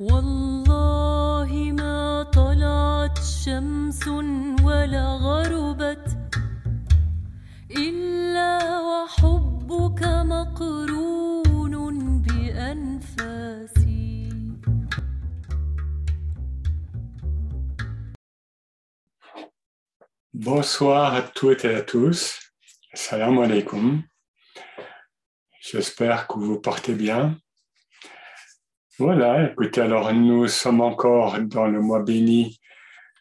والله ما طلعت شمس ولا غربت إلا وحبك مقرون بأنفاسي Bonsoir à toutes et à tous. Salam alaikum. J'espère que vous portez bien. Voilà, écoutez, alors nous sommes encore dans le mois béni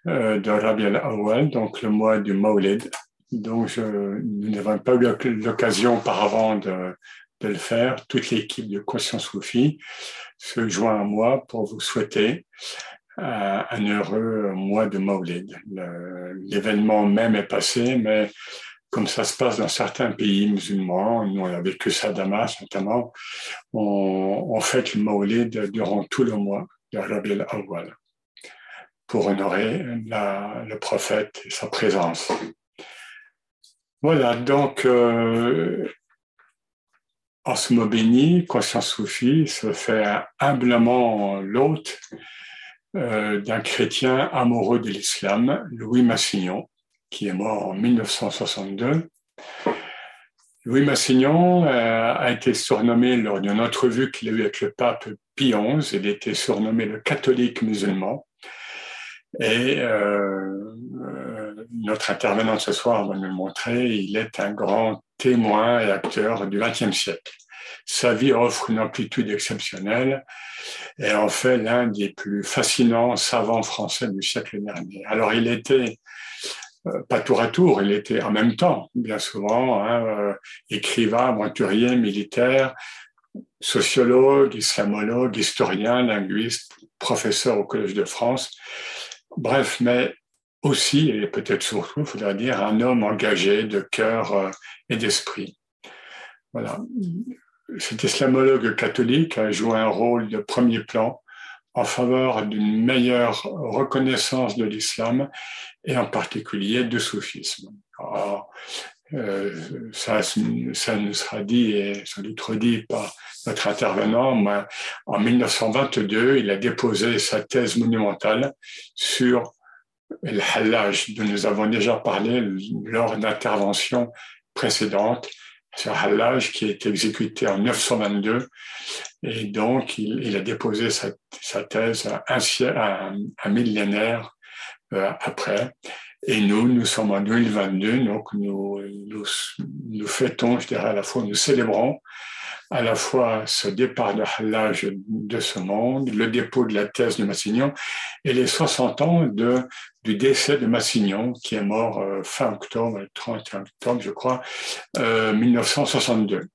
euh, de Rabi al-Awwal, donc le mois du Maulid. Donc, nous n'avons pas eu l'occasion auparavant de, de, le faire. Toute l'équipe de Conscience Soufi se joint à moi pour vous souhaiter euh, un heureux mois de Maulid. L'événement même est passé, mais comme ça se passe dans certains pays musulmans, nous on a vécu ça à Damas notamment, on, on fête le Maulid durant tout le mois de Rabi al-Awwal pour honorer le prophète et sa présence. Voilà, donc euh, en ce mot béni, Conscience Soufi se fait humblement l'hôte euh, d'un chrétien amoureux de l'islam, Louis Massignon, qui est mort en 1962. Louis Massignon euh, a été surnommé lors d'une entrevue qu'il a eue avec le pape Pie XI, il était surnommé le catholique musulman. Et euh, euh, notre intervenant ce soir va nous le montrer, il est un grand témoin et acteur du XXe siècle. Sa vie offre une amplitude exceptionnelle et en fait l'un des plus fascinants savants français du siècle dernier. Alors il était pas tour à tour, il était en même temps, bien souvent, hein, euh, écrivain, aventurier, militaire, sociologue, islamologue, historien, linguiste, professeur au Collège de France. Bref, mais aussi, et peut-être surtout, il faudrait dire, un homme engagé de cœur euh, et d'esprit. Voilà. Cet islamologue catholique a joué un rôle de premier plan en faveur d'une meilleure reconnaissance de l'islam et en particulier du soufisme. Alors, euh, ça, ça nous sera dit et sans doute redit par notre intervenant. En 1922, il a déposé sa thèse monumentale sur le halaj dont nous avons déjà parlé lors d'interventions précédentes. Un halaj qui est exécuté en 922 et donc il, a déposé sa, thèse un, un, un millénaire après. Et nous, nous sommes en 2022, donc nous, nous, nous fêtons, je dirais à la fois, nous célébrons à la fois ce départ de Hallage de ce monde, le dépôt de la thèse de Massignon et les 60 ans de, du décès de Massignon, qui est mort euh, fin octobre, 31 octobre, je crois, euh, 1962.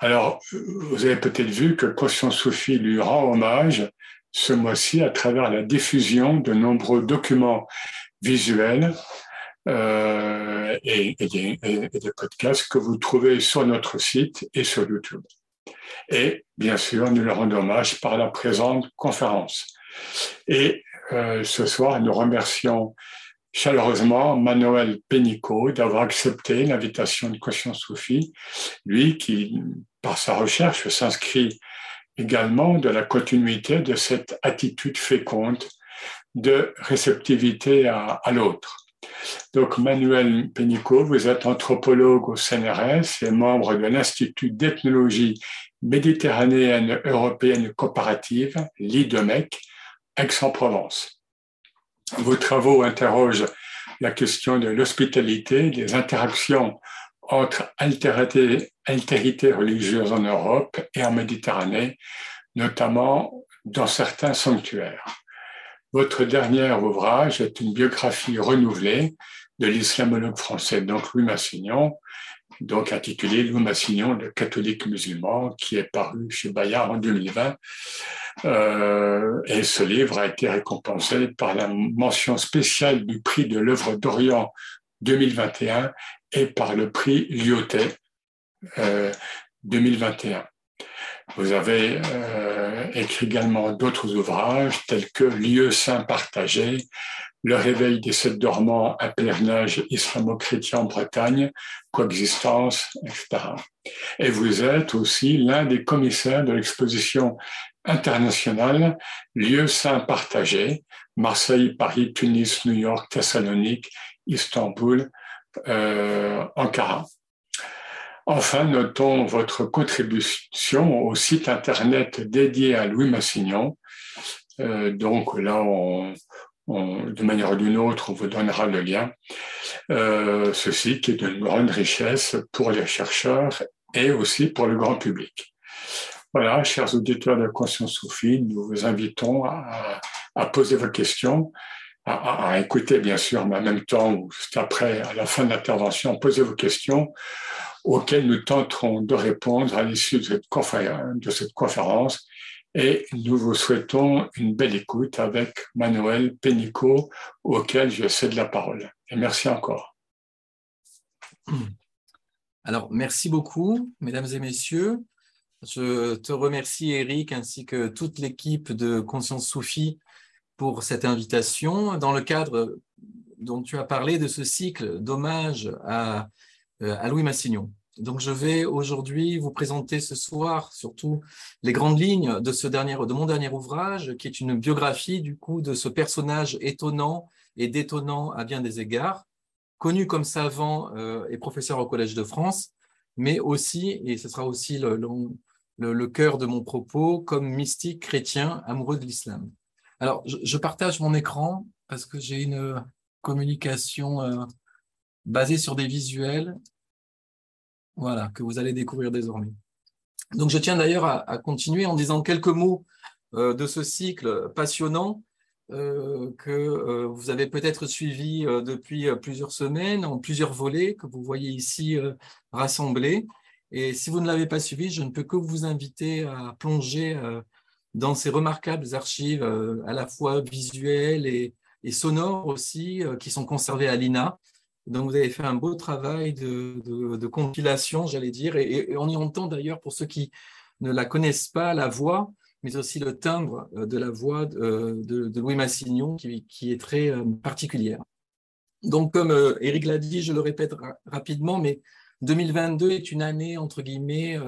Alors, vous avez peut-être vu que Caution Soufi lui rend hommage ce mois-ci à travers la diffusion de nombreux documents visuels euh, et, des, podcasts que vous trouvez sur notre site et sur YouTube. Et bien sûr, nous le rendons hommage par la présente conférence. Et euh, ce soir, nous remercions chaleureusement Manuel Pénicaud d'avoir accepté l'invitation de Conscience Soufi, lui qui, par sa recherche, s'inscrit également de la continuité de cette attitude féconde de réceptivité à, l'autre. Donc, Manuel Pénicaud, vous êtes anthropologue au CNRS et membre de l'Institut d'ethnologie méditerranéenne européenne comparative, l'IDEMEC, Aix-en-Provence. Vos travaux interrogent la question de l'hospitalité, des interactions entre altérités, altérités religieuses en Europe et en Méditerranée, notamment dans certains sanctuaires. Votre dernier ouvrage est une biographie renouvelée de l'islamologue français, donc Louis Massignon, donc intitulé Louis Massignon, le catholique musulman, qui est paru chez Bayard en 2020. Euh, et ce livre a été récompensé par la mention spéciale du prix de l'œuvre d'Orient 2021 et par le prix Lyotet euh, 2021. Vous avez euh, écrit également d'autres ouvrages tels que Lieux saints partagés, le réveil des sept dormants, un pèlerinage islamo-chrétien en Bretagne, coexistence, etc. Et vous êtes aussi l'un des commissaires de l'exposition internationale Lieux saints partagés, Marseille, Paris, Tunis, New York, Thessalonique, Istanbul, euh, Ankara. Enfin, notons votre contribution au site internet dédié à Louis Massignon. Euh, donc là, de manière ou d'une autre, on vous donnera le lien. Euh, ceci qui est d'une grande richesse pour les chercheurs et aussi pour le grand public. Voilà, chers auditeurs de Conscience Soufie, nous vous invitons à, poser vos questions, à, écouter bien sûr, mais en même temps, juste après, à la fin de l'intervention, poser vos questions auxquelles nous tenterons de répondre à l'issue de cette conférence et nous vous souhaitons une belle écoute avec Manuel Pénicaud, auquel je cède la parole. Et merci encore. Alors, merci beaucoup, mesdames et messieurs. Je te remercie, Eric, ainsi que toute l'équipe de Conscience Soufie pour cette invitation. Dans le cadre dont tu as parlé de ce cycle d'hommage à, euh, à Louis Massignon. Donc, je vais aujourd'hui vous présenter ce soir surtout les grandes lignes de, ce dernier, de mon dernier ouvrage, qui est une biographie du coup de ce personnage étonnant et détonnant à bien des égards, connu comme savant euh, et professeur au Collège de France, mais aussi, et ce sera aussi le, le, cœur de mon propos, comme mystique chrétien amoureux de l'islam. Alors, je, partage mon écran parce que j'ai une communication euh, basée sur des visuels voilà, que vous allez découvrir désormais. Donc, je tiens d'ailleurs à, continuer en disant quelques mots euh, de ce cycle passionnant euh, que vous avez peut-être suivi depuis plusieurs semaines, en plusieurs volets que vous voyez ici rassemblés. Et si vous ne l'avez pas suivi, je ne peux que vous inviter à plonger dans ces remarquables archives à la fois visuelles et, sonores aussi, qui sont conservées à l'INA donc, vous avez fait un beau travail de, compilation, j'allais dire, et, on y entend d'ailleurs, pour ceux qui ne la connaissent pas, la voix, mais aussi le timbre euh, de la voix de, Louis Massignon, qui, est très euh, particulière. Donc, comme Eric euh, l'a dit, je le répète rapidement, mais 2022 est une année, entre guillemets,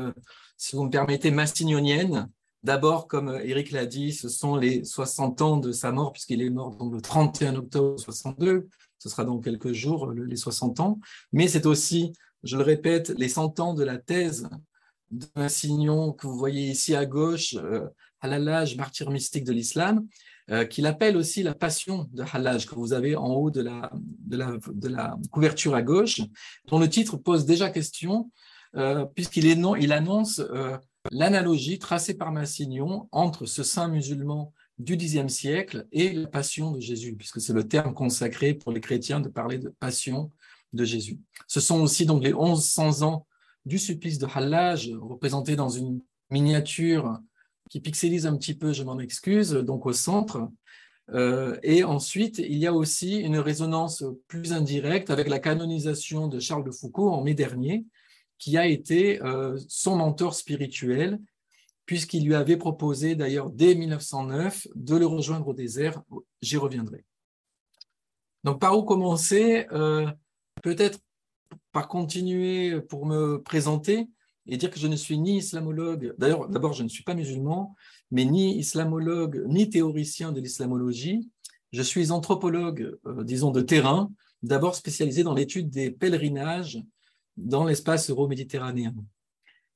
si vous me permettez, massignonienne. D'abord, comme Eric l'a dit, ce sont les 60 ans de sa mort, puisqu'il est mort le 31 octobre 62 ce sera dans quelques jours, les 60 ans, mais c'est aussi, je le répète, les 100 ans de la thèse de Massignon que vous voyez ici à gauche, euh, martyr mystique de l'islam, euh, qu'il appelle aussi la passion de Halaj, que vous avez en haut de la, couverture à gauche, dont le titre pose déjà question, euh, puisqu'il il annonce euh, l'analogie tracée par Massignon entre ce saint musulman du Xe siècle et la passion de Jésus, puisque c'est le terme consacré pour les chrétiens de parler de passion de Jésus. Ce sont aussi donc les 1100 ans du supplice de Hallaj, représenté dans une miniature qui pixelise un petit peu, je m'en excuse, donc au centre. Euh, et ensuite, il y a aussi une résonance plus indirecte avec la canonisation de Charles de Foucault en mai dernier, qui a été euh, son mentor spirituel puisqu'il lui avait proposé d'ailleurs dès 1909 de le rejoindre au désert. J'y reviendrai. Donc par où commencer euh, Peut-être par continuer pour me présenter et dire que je ne suis ni islamologue, d'ailleurs d'abord je ne suis pas musulman, mais ni islamologue ni théoricien de l'islamologie. Je suis anthropologue, euh, disons, de terrain, d'abord spécialisé dans l'étude des pèlerinages dans l'espace euro-méditerranéen.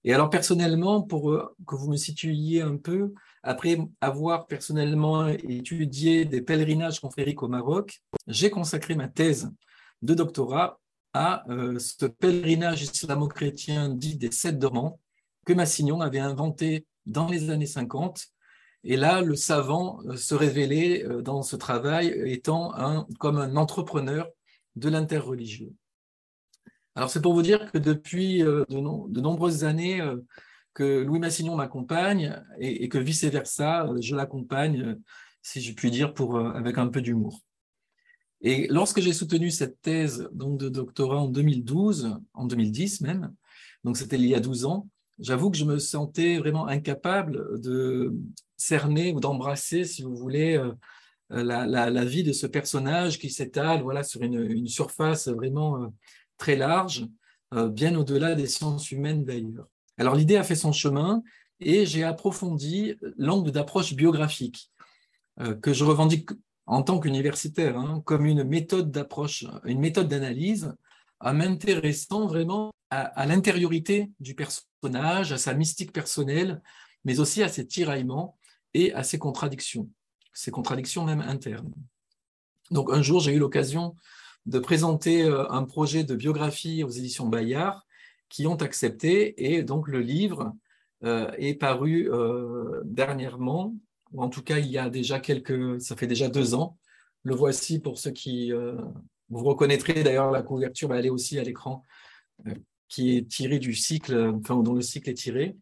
Et alors personnellement, pour euh, que vous me situiez un peu, après avoir personnellement étudié des pèlerinages confrériques au Maroc, j'ai consacré ma thèse de doctorat à euh, ce pèlerinage islamo-chrétien dit des sept dormants que Massignon avait inventé dans les années 50. Et là, le savant euh, se révélait dans ce travail étant comme un entrepreneur de l'interreligieux. Alors c'est pour vous dire que depuis euh, de, nombreuses années euh, que Louis Massignon m'accompagne et, que vice-versa, euh, je l'accompagne, si je puis dire, pour, avec un peu d'humour. Et lorsque j'ai soutenu cette thèse donc, de doctorat en 2012, en 2010 même, donc c'était il y a 12 ans, j'avoue que je me sentais vraiment incapable de cerner ou d'embrasser, si vous voulez, la, vie de ce personnage qui s'étale voilà, sur une, surface vraiment très large, bien au-delà des sciences humaines d'ailleurs. Alors l'idée a fait son chemin et j'ai approfondi l'angle d'approche biographique que je revendique en tant qu'universitaire hein, comme une méthode d'approche, une méthode d'analyse en m'intéressant vraiment à, l'intériorité du personnage, à sa mystique personnelle, mais aussi à ses tiraillements et à ses contradictions, ses contradictions même internes. Donc un jour, j'ai eu l'occasion de présenter euh, un projet de biographie aux éditions Bayard qui ont accepté et donc le livre euh, est paru euh, dernièrement, ou en tout cas il y a déjà quelques, ça fait déjà deux ans. Le voici pour ceux qui vous reconnaîtrez d'ailleurs la couverture, elle est aussi à l'écran, qui est tirée du cycle, enfin dont le cycle est tiré.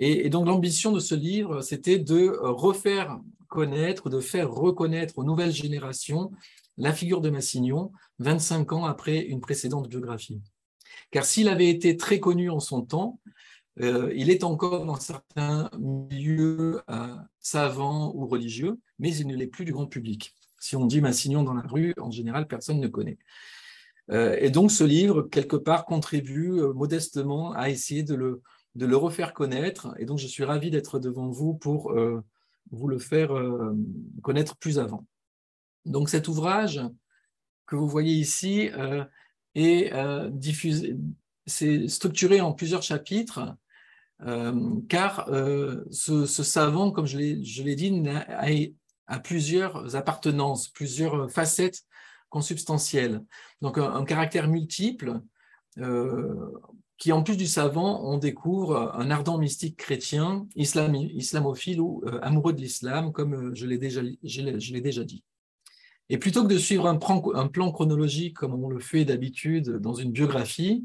Et, donc l'ambition de ce livre, c'était de refaire connaître, de faire reconnaître aux nouvelles générations la figure de Massignon 25 ans après une précédente biographie. Car s'il avait été très connu en son temps, euh, il est encore dans certains milieux euh, savants ou religieux, mais il ne l'est plus du grand public. Si on dit Massignon dans la rue, en général, personne ne connaît. Euh, et donc, ce livre, quelque part, contribue modestement à essayer de le, de le refaire connaître. Et donc, je suis ravi d'être devant vous pour vous le faire connaître plus avant. Donc, cet ouvrage que vous voyez ici est diffusé, c'est structuré en plusieurs chapitres. car ce, savant, comme je l'ai dit, a, plusieurs appartenances, plusieurs facettes consubstantielles. Donc un, caractère multiple euh, qui, en plus du savant, on découvre un ardent mystique chrétien, islamophile ou euh, amoureux de l'islam, comme euh, je l'ai déjà, dit. Et plutôt que de suivre un plan, chronologique comme on le fait d'habitude dans une biographie,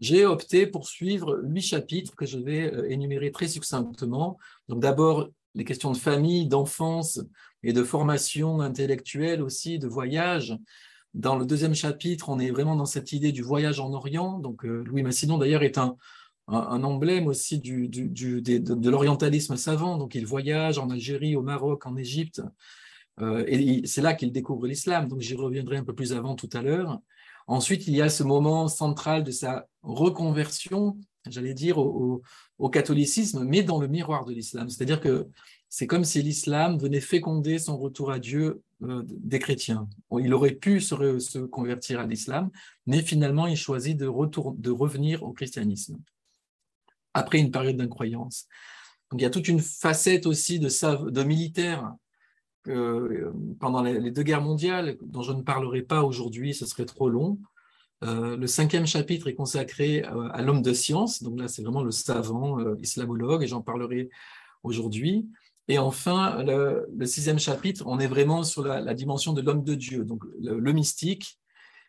j'ai opté pour suivre huit chapitres que je vais énumérer très succinctement. Donc d'abord les questions de famille, d'enfance et de formation intellectuelle aussi, de voyage. Dans le deuxième chapitre, on est vraiment dans cette idée du voyage en Orient. Donc, euh, Louis Massidon, d'ailleurs, est un, un, emblème aussi du, du, de, de l'orientalisme savant. Donc, il voyage en Algérie, au Maroc, en Égypte. Euh, et c'est là qu'il découvre l'islam. Donc, j'y reviendrai un peu plus avant tout à l'heure. Ensuite, il y a ce moment central de sa reconversion, j'allais dire, au, catholicisme, mais dans le miroir de l'islam. C'est-à-dire que c'est comme si l'islam venait féconder son retour à Dieu euh, des chrétiens. Il aurait pu se, convertir à l'islam, mais finalement, il choisit de, de revenir au christianisme, après une période d'incroyance. Donc, il y a toute une facette aussi de, de militaire euh, pendant les deux guerres mondiales, dont je ne parlerai pas aujourd'hui, ce serait trop long, euh, le cinquième chapitre est consacré euh, à l'homme de science, donc là c'est vraiment le savant euh, islamologue, et j'en parlerai aujourd'hui. Et enfin, le, sixième chapitre, on est vraiment sur la, dimension de l'homme de Dieu, donc le, mystique,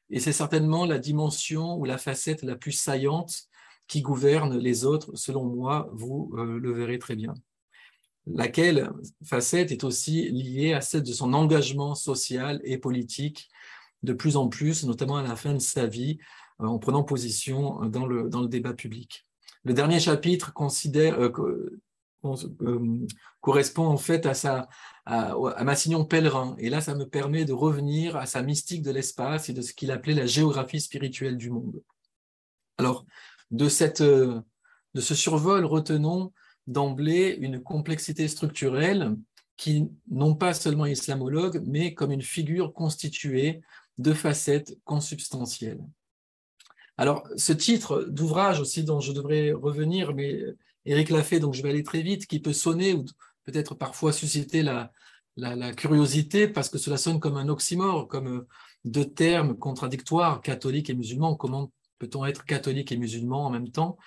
et c'est certainement la dimension ou la facette la plus saillante qui gouverne les autres, selon moi, vous le verrez très bien. Laquelle facette est aussi liée à celle de son engagement social et politique de plus en plus, notamment à la fin de sa vie, euh, en prenant position euh, dans le, dans le débat public. Le dernier chapitre euh, correspond en fait à, sa, à, à Massignon pèlerin. Et là, ça me permet de revenir à sa mystique de l'espace et de ce qu'il appelait la géographie spirituelle du monde. Alors, de, cette, de ce survol, retenons d'emblée une complexité structurelle qui, non pas seulement islamologue, mais comme une figure constituée de facettes consubstantielles. Alors, ce titre d'ouvrage aussi dont je devrais revenir, mais Éric l'a fait, donc je vais aller très vite, qui peut sonner ou peut-être parfois susciter la, curiosité parce que cela sonne comme un oxymore, comme deux termes contradictoires, catholique et musulman. Comment peut-on être catholique et musulman en même temps?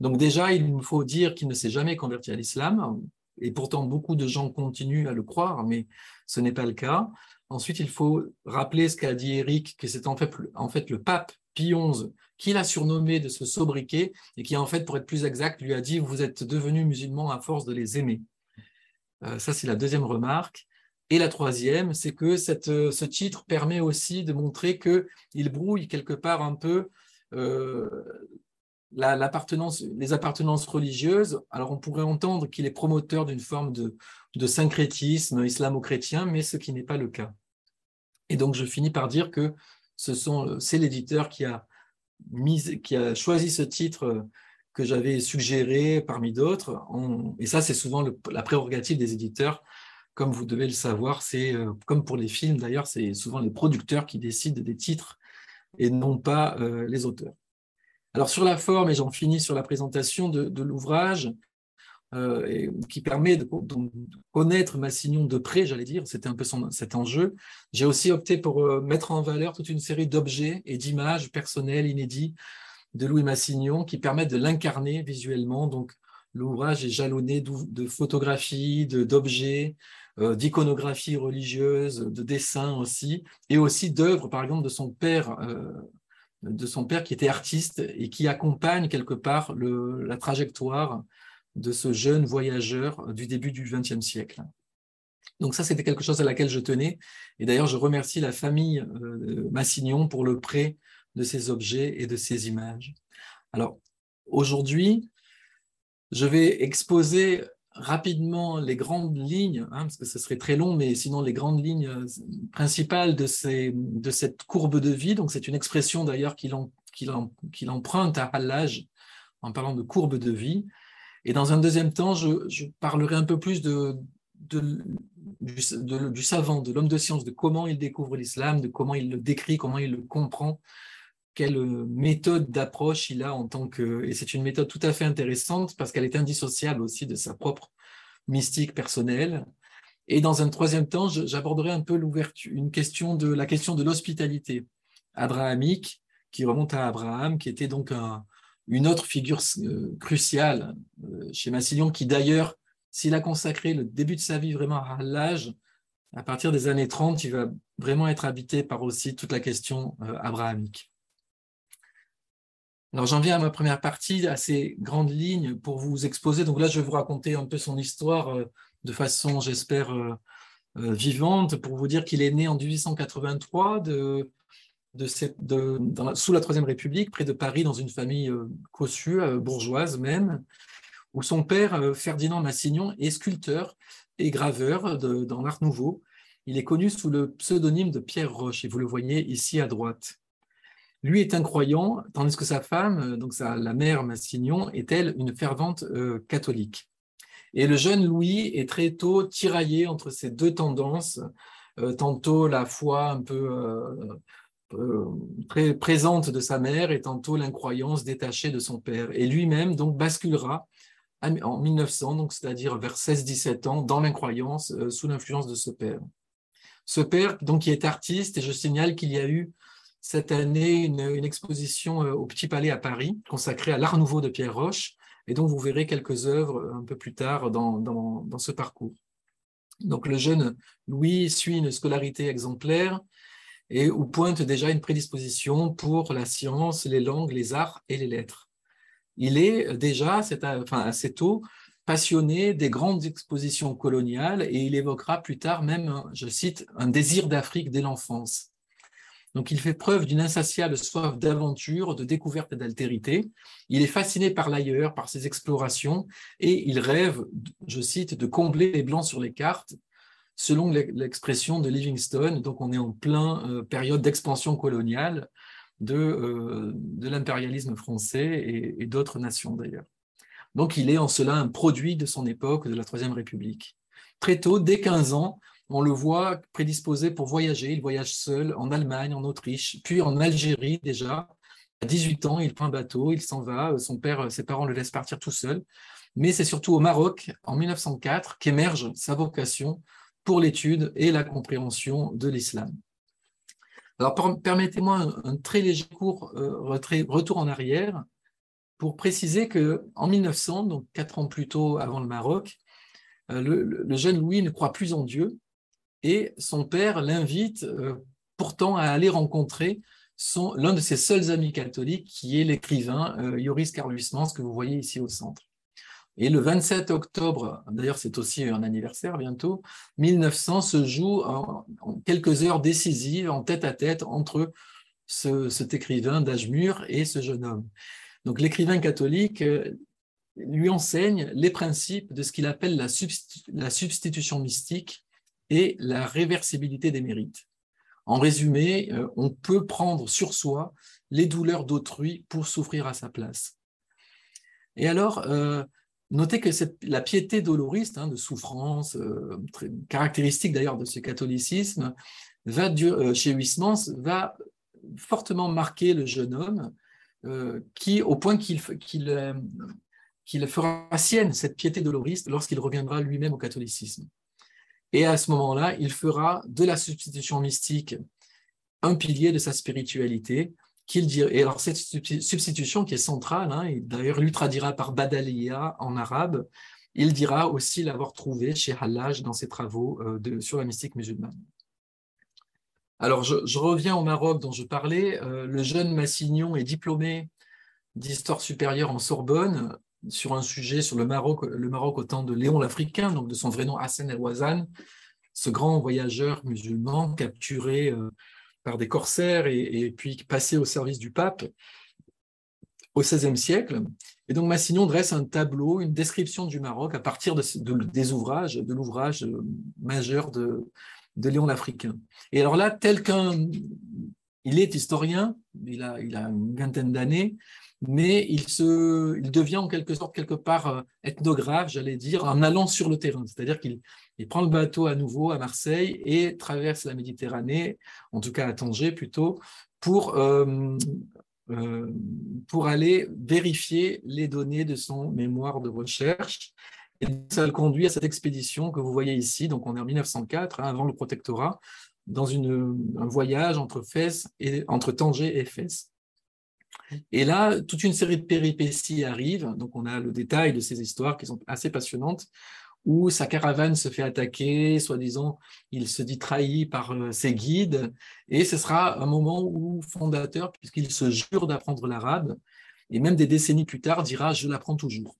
Donc déjà, il faut dire qu'il ne s'est jamais converti à l'islam, et pourtant beaucoup de gens continuent à le croire, mais ce n'est pas le cas. Ensuite, il faut rappeler ce qu'a dit Eric, que c'est en fait, en fait le pape Pie XI qui l'a surnommé de ce sobriquet et qui, en fait, pour être plus exact, lui a dit Vous êtes devenu musulman à force de les aimer. Euh, ça, c'est la deuxième remarque. Et la troisième, c'est que cette, ce titre permet aussi de montrer qu'il brouille quelque part un peu euh, les appartenances religieuses, alors on pourrait entendre qu'il est promoteur d'une forme de, syncrétisme islamo-chrétien, mais ce qui n'est pas le cas. Et donc je finis par dire que c'est l'éditeur qui a, choisi ce titre que j'avais suggéré parmi d'autres. Et ça, c'est souvent la prérogative des éditeurs. Comme vous devez le savoir, c'est euh, comme pour les films d'ailleurs, c'est souvent les producteurs qui décident des titres et non pas euh, les auteurs. Alors sur la forme, et j'en finis sur la présentation de, l'ouvrage, euh, qui permet de, connaître Massignon de près, j'allais dire, c'était un peu cet enjeu. J'ai aussi opté pour mettre en valeur toute une série d'objets et d'images personnelles, inédits, de Louis Massignon qui permettent de l'incarner visuellement. Donc, l'ouvrage est jalonné de photographies, d'objets, euh, d'iconographie religieuse, de dessins aussi, et aussi d'œuvres, par exemple, de son père, euh, de son père qui était artiste et qui accompagne quelque part la trajectoire de ce jeune voyageur du début du XXe siècle. Donc ça, c'était quelque chose à laquelle je tenais. Et d'ailleurs, je remercie la famille euh, Massignon pour le prêt de ces objets et de ces images. Alors, aujourd'hui, je vais exposer rapidement les grandes lignes, hein, parce que ce serait très long, mais sinon les grandes lignes euh, principales de, ces, de cette courbe de vie. Donc, c'est une expression d'ailleurs qu'il emprunte à l'âge en parlant de courbe de vie. Et dans un deuxième temps, je, parlerai un peu plus de, de, du, savant, de l'homme de science, de comment il découvre l'islam, de comment il le décrit, comment il le comprend, quelle méthode d'approche il a en tant que... Et c'est une méthode tout à fait intéressante parce qu'elle est indissociable aussi de sa propre mystique personnelle. Et dans un troisième temps, j'aborderai un peu l'ouverture, une question de la question de l'hospitalité abrahamique qui remonte à Abraham, qui était donc une autre figure euh, cruciale euh, chez Massillon, qui d'ailleurs, s'il a consacré le début de sa vie vraiment à l'âge, à partir des années 30, il va vraiment être habité par aussi toute la question euh, abrahamique. Alors j'en viens à ma première partie, à ces grandes lignes pour vous exposer. Donc là, je vais vous raconter un peu son histoire euh, de façon, j'espère, euh, euh, vivante, pour vous dire qu'il est né en 1883 de, sous la Troisième République, près de Paris, dans une famille cossue, bourgeoise même, où son père, Ferdinand Massignon, est sculpteur et graveur dans l'Art Nouveau. Il est connu sous le pseudonyme de Pierre Roche, et vous le voyez ici à droite. Lui est un croyant, tandis que sa femme, euh, donc sa, la mère Massignon, est elle une fervente euh, catholique. Et le jeune Louis est très tôt tiraillé entre ces deux tendances, euh, tantôt la foi un peu très présente de sa mère et tantôt l'incroyance détachée de son père. Et lui-même donc basculera en 1900, donc c'est-à-dire vers 16-17 ans, dans l'incroyance sous l'influence de ce père. Ce père, donc, qui est artiste, et je signale qu'il y a eu cette année une, exposition euh, au Petit Palais à Paris consacrée à l'art nouveau de Pierre Roche, et donc vous verrez quelques œuvres euh, un peu plus tard dans, ce parcours. Donc le jeune Louis suit une scolarité exemplaire et pointe déjà une prédisposition pour la science, les langues, les arts et les lettres. Il est déjà, enfin, assez tôt, passionné des grandes expositions coloniales et il évoquera plus tard même, je cite, un désir d'Afrique dès l'enfance. Donc il fait preuve d'une insatiable soif d'aventure, de découverte et d'altérité. Il est fasciné par l'ailleurs, par ses explorations, et il rêve, je cite, de combler les blancs sur les cartes, selon l'expression de Livingstone. Donc on est en plein euh, période d'expansion coloniale de, euh, de l'impérialisme français et, et d'autres nations d'ailleurs. Donc il est en cela un produit de son époque, de la Troisième République. Très tôt, dès 15 ans, on le voit prédisposé pour voyager. Il voyage seul en Allemagne, en Autriche, puis en Algérie déjà. À 18 ans, il prend un bateau, il s'en va. Son père, ses parents le laissent partir tout seul. Mais c'est surtout au Maroc, en 1904, qu'émerge sa vocation pour l'étude et la compréhension de l'islam. Alors, permettez-moi un, très léger court euh, retour en arrière pour préciser que en 1900, donc quatre ans plus tôt avant le Maroc, euh, le, jeune Louis ne croit plus en Dieu et son père l'invite euh, pourtant à aller rencontrer l'un de ses seuls amis catholiques, qui est l'écrivain euh, Joris Carluismans, que vous voyez ici au centre. Et le 27 octobre, d'ailleurs c'est aussi un anniversaire bientôt, 1900 se joue en, quelques heures décisives, en tête à tête, entre cet écrivain d'âge mûr et ce jeune homme. Donc l'écrivain catholique euh, lui enseigne les principes de ce qu'il appelle la substitution mystique et la réversibilité des mérites. En résumé, euh, on peut prendre sur soi les douleurs d'autrui pour souffrir à sa place. Et alors, euh, notez que la piété doloriste, hein, de souffrance, euh, caractéristique d'ailleurs de ce catholicisme, va chez Huysmans, va fortement marquer le jeune homme, qui, au point qu'il fera sienne cette piété doloriste lorsqu'il reviendra lui-même au catholicisme. Et à ce moment-là, il fera de la substitution mystique un pilier de sa spiritualité. Dira, et alors cette substitution qui est centrale, hein, d'ailleurs lui traduira par Badalia en arabe, il dira aussi l'avoir trouvé chez Hallaj dans ses travaux euh, sur la mystique musulmane. Alors je, reviens au Maroc dont je parlais. Euh, le jeune Massignon est diplômé d'histoire supérieure en Sorbonne sur un sujet sur le Maroc, le Maroc au temps de Léon l'Africain, donc de son vrai nom Hassan El-Wazan, ce grand voyageur musulman capturé euh, par des corsaires et, puis passé au service du pape au XVIe siècle. Et donc Massignon dresse un tableau, une description du Maroc à partir de, des ouvrages, de l'ouvrage euh, majeur de, de Léon l'Africain. Et alors là, tel qu'un... Il est historien, il a, il a une vingtaine d'années, mais il, se, il devient en quelque sorte quelque part euh, ethnographe, j'allais dire, en allant sur le terrain. C'est-à-dire qu'il prend le bateau à nouveau à Marseille et traverse la Méditerranée, en tout cas à Tanger plutôt, pour, euh, euh, aller vérifier les données de son mémoire de recherche. Et ça le conduit à cette expédition que vous voyez ici, donc on est en 1904, hein, avant le protectorat, dans une, un voyage entre, Fès et, entre Tanger et Fès. Et là, toute une série de péripéties arrivent. Donc, on a le détail de ces histoires qui sont assez passionnantes, où sa caravane se fait attaquer, soi-disant, il se dit trahi par euh, ses guides. Et ce sera un moment où, fondateur, puisqu'il se jure d'apprendre l'arabe, et même des décennies plus tard, dira Je l'apprends toujours.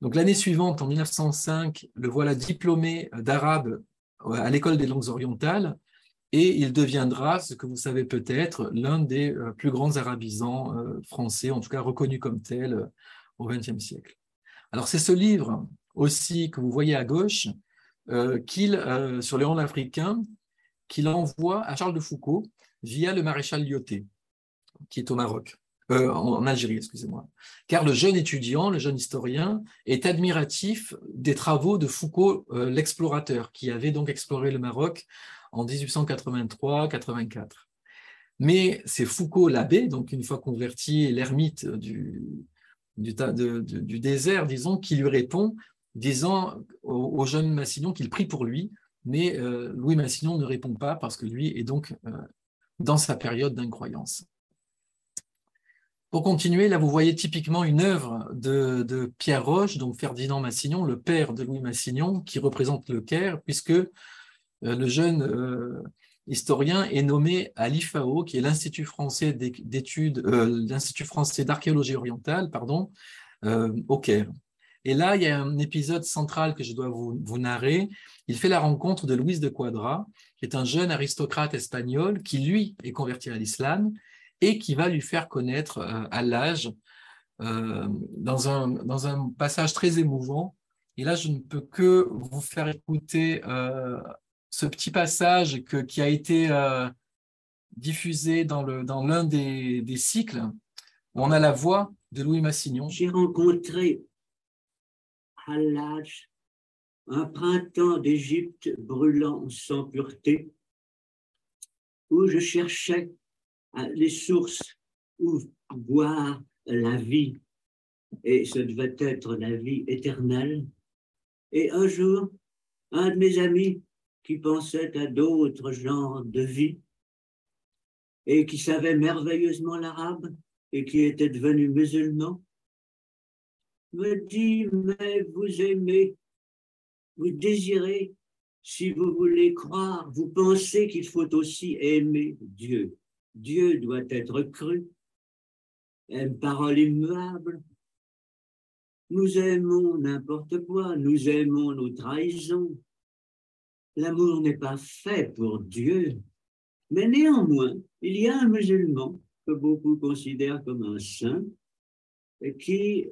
Donc, l'année suivante, en 1905, le voilà diplômé d'arabe euh, à l'école des langues orientales et il deviendra, ce que vous savez peut-être, l'un des euh, plus grands arabisants euh, français, en tout cas reconnu comme tel euh, au XXe siècle. Alors c'est ce livre aussi que vous voyez à gauche, qu'il, sur Léon africain, qu'il envoie à Charles de Foucault via le maréchal Lyoté, qui est au Maroc, en Algérie, excusez-moi. Car le jeune étudiant, le jeune historien, est admiratif des travaux de Foucault, l'explorateur, qui avait donc exploré le Maroc en 1883-84. Mais c'est Foucault l'abbé, donc une fois converti, l'ermite du, désert, disons, qui lui répond, disant au, jeune Massignon qu'il prie pour lui, mais euh, Louis Massignon ne répond pas parce que lui est donc euh, dans sa période d'incroyance. Pour continuer, là vous voyez typiquement une œuvre de, de, Pierre Roche, donc Ferdinand Massignon, le père de Louis Massignon, qui représente le Caire, puisque le jeune euh, historien est nommé à l'IFAO, qui est l'Institut français d'études, euh, l'Institut français d'archéologie orientale, pardon, au Caire. Et là, il y a un épisode central que je dois vous, narrer. Il fait la rencontre de Luis de Quadra, qui est un jeune aristocrate espagnol qui, lui, est converti à l'islam et qui va lui faire connaître à l'âge, dans un passage très émouvant. Et là, je ne peux que vous faire écouter ce petit passage qui a été euh, diffusé dans l'un des, des, cycles, où on a la voix de Louis Massignon. J'ai rencontré à l'âge un printemps d'Égypte brûlant sans pureté, où je cherchais les sources où boire la vie, et ce devait être la vie éternelle. Et un jour, un de mes amis qui pensait à d'autres genres de vie et qui savait merveilleusement l'arabe et qui était devenu musulman, me dit, mais vous aimez, vous désirez, si vous voulez croire, vous pensez qu'il faut aussi aimer Dieu. Dieu doit être cru, une parole immuable. Nous aimons n'importe quoi, nous aimons nos trahisons, L'amour n'est pas fait pour Dieu, mais néanmoins, il y a un musulman que beaucoup considèrent comme un saint qui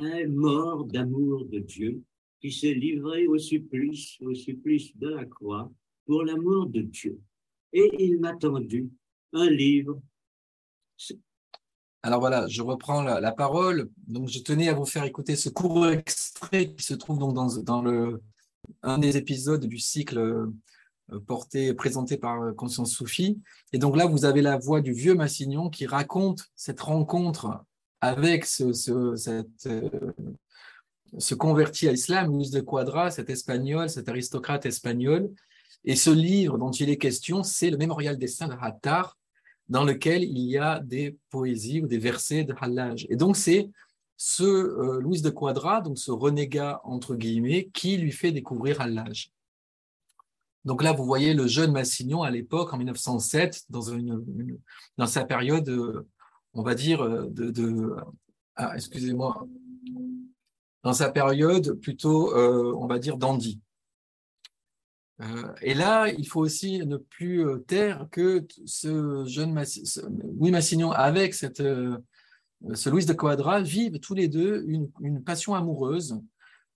est mort d'amour de Dieu, qui s'est livré au supplice, de la croix, pour l'amour de Dieu. Et il m'a tendu un livre. Alors voilà, je reprends la, parole. Donc je tenais à vous faire écouter ce court extrait qui se trouve donc dans le, un des épisodes du cycle euh, porté, présenté par Conscience Soufie. Et donc là, vous avez la voix du vieux Massignon qui raconte cette rencontre avec ce, ce, euh, converti à l'islam, Luis de Quadra, cet espagnol, cet aristocrate espagnol. Et ce livre dont il est question, c'est le Mémorial des Saints de Hattar, dans lequel il y a des poésies ou des versets de Hallaj. Et donc, c'est ce euh, Louis de Quadra, donc ce renégat entre guillemets, qui lui fait découvrir Hallaj. Donc là, vous voyez le jeune Massignon à l'époque, en 1907, dans, une, dans sa période, euh, on va dire, euh, de... ah, excusez-moi, dans sa période plutôt, on va dire, dandy. Euh, et là, il faut aussi ne plus euh, taire que ce jeune Louis Massignon, avec cette, euh, ce Louis de Quadra, vivent tous les deux une, passion amoureuse,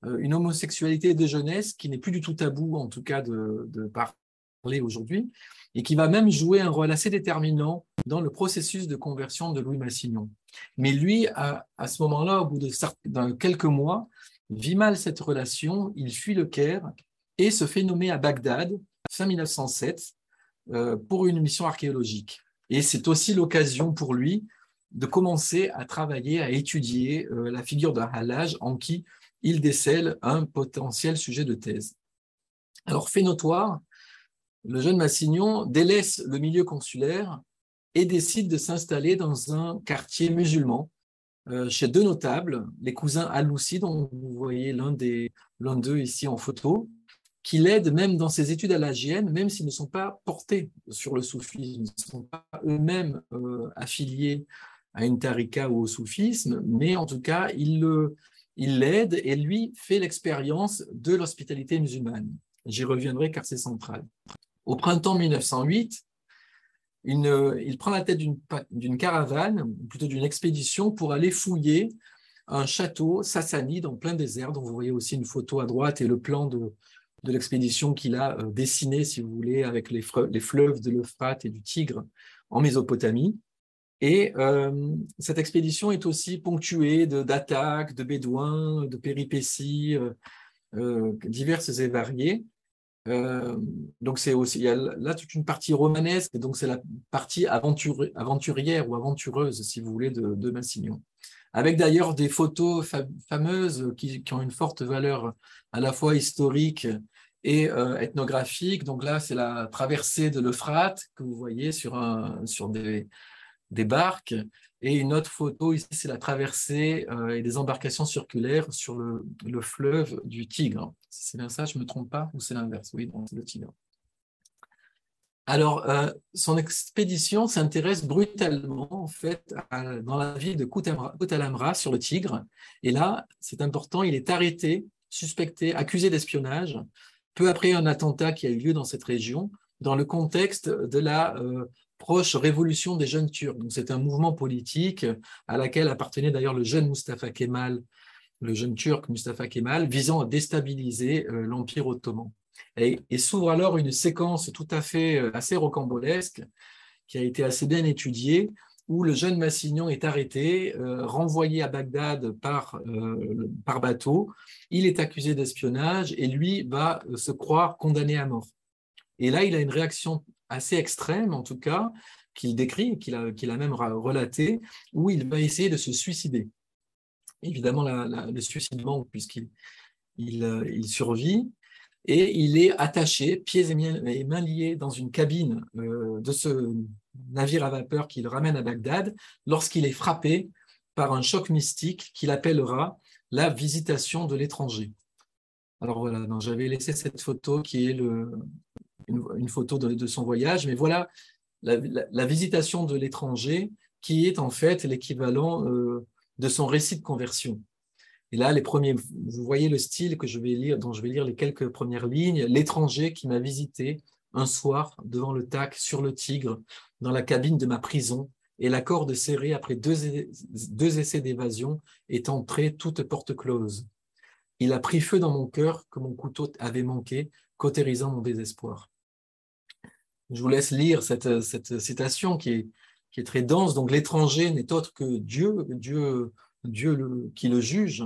une homosexualité de jeunesse qui n'est plus du tout tabou, en tout cas de, parler aujourd'hui, et qui va même jouer un rôle assez déterminant dans le processus de conversion de Louis Massignon. Mais lui, à, à ce moment-là, au bout de quelques mois, vit mal cette relation, il fuit le Caire et se fait nommer à Bagdad, fin 1907, euh, pour une mission archéologique. Et c'est aussi l'occasion pour lui de commencer à travailler, à étudier euh, la figure d'un halage en qui il décèle un potentiel sujet de thèse. Alors, fait notoire, le jeune Massignon délaisse le milieu consulaire et décide de s'installer dans un quartier musulman euh, chez deux notables, les cousins Aloussi, dont vous voyez l'un d'eux ici en photo, qui l'aident même dans ses études à l'AGN, même s'ils ne sont pas portés sur le soufisme, ils ne sont pas eux-mêmes euh, affiliés à une tarika ou au soufisme, mais en tout cas, il l'aide et lui fait l'expérience de l'hospitalité musulmane. J'y reviendrai car c'est central. Au printemps 1908, il prend la tête d'une caravane, plutôt d'une expédition, pour aller fouiller un château sassanide en plein désert, dont vous voyez aussi une photo à droite et le plan de, l'expédition qu'il a euh, dessinée, si vous voulez, avec les, fleuves de l'Euphrate et du Tigre en Mésopotamie. Et euh, cette expédition est aussi ponctuée d'attaques, de, bédouins, de péripéties euh, diverses et variées. donc c'est aussi il y a là toute une partie romanesque, donc c'est la partie aventurière ou aventureuse, si vous voulez, de, de Massignon avec d'ailleurs des photos fameuses qui, qui, ont une forte valeur à la fois historique et euh, ethnographique. Donc là, c'est la traversée de l'Euphrate que vous voyez sur, un, sur des, des barques. Et une autre photo ici, c'est la traversée euh, et des embarcations circulaires sur le, le fleuve du Tigre. C'est bien ça, je ne me trompe pas, ou c'est l'inverse? Oui, c'est le Tigre. Alors, euh, son expédition s'intéresse brutalement, en fait, dans la ville de Koutalamra sur le Tigre. Et là, c'est important, il est arrêté, suspecté, accusé d'espionnage peu après un attentat qui a eu lieu dans cette région, dans le contexte de la euh, proche révolution des jeunes Turcs. c'est un mouvement politique à laquelle appartenait d'ailleurs le jeune Mustafa Kemal, le jeune Turc Mustafa Kemal, visant à déstabiliser euh, l'Empire ottoman. Et, s'ouvre alors une séquence tout à fait euh, assez rocambolesque, qui a été assez bien étudiée, où le jeune Massignon est arrêté, euh, renvoyé à Bagdad par, par bateau. Il est accusé d'espionnage et lui va se croire condamné à mort. Et là, il a une réaction assez extrême, en tout cas, qu'il décrit, qu'il a, qu'il a même relaté, où il va essayer de se suicider. Évidemment, le suicidement, puisqu'il il, euh, il survit, et il est attaché, pieds et mains liés, dans une cabine de ce navire à vapeur qui le ramène à Bagdad lorsqu'il est frappé par un choc mystique qu'il appellera la visitation de l'étranger. Alors voilà, j'avais laissé cette photo qui est le, une, photo de, son voyage, mais voilà la, visitation de l'étranger qui est en fait l'équivalent euh, de son récit de conversion. Et là, les premiers, vous voyez le style que je vais lire, dont je vais lire les quelques premières lignes. L'étranger qui m'a visité un soir devant le tac sur le Tigre, dans la cabine de ma prison, et la corde serrée après deux, essais d'évasion est entrée toute porte close. Il a pris feu dans mon cœur que mon couteau avait manqué, cautérisant mon désespoir. Je vous laisse lire cette, cette citation qui est, très dense. Donc l'étranger n'est autre que Dieu, Dieu, Dieu qui le juge.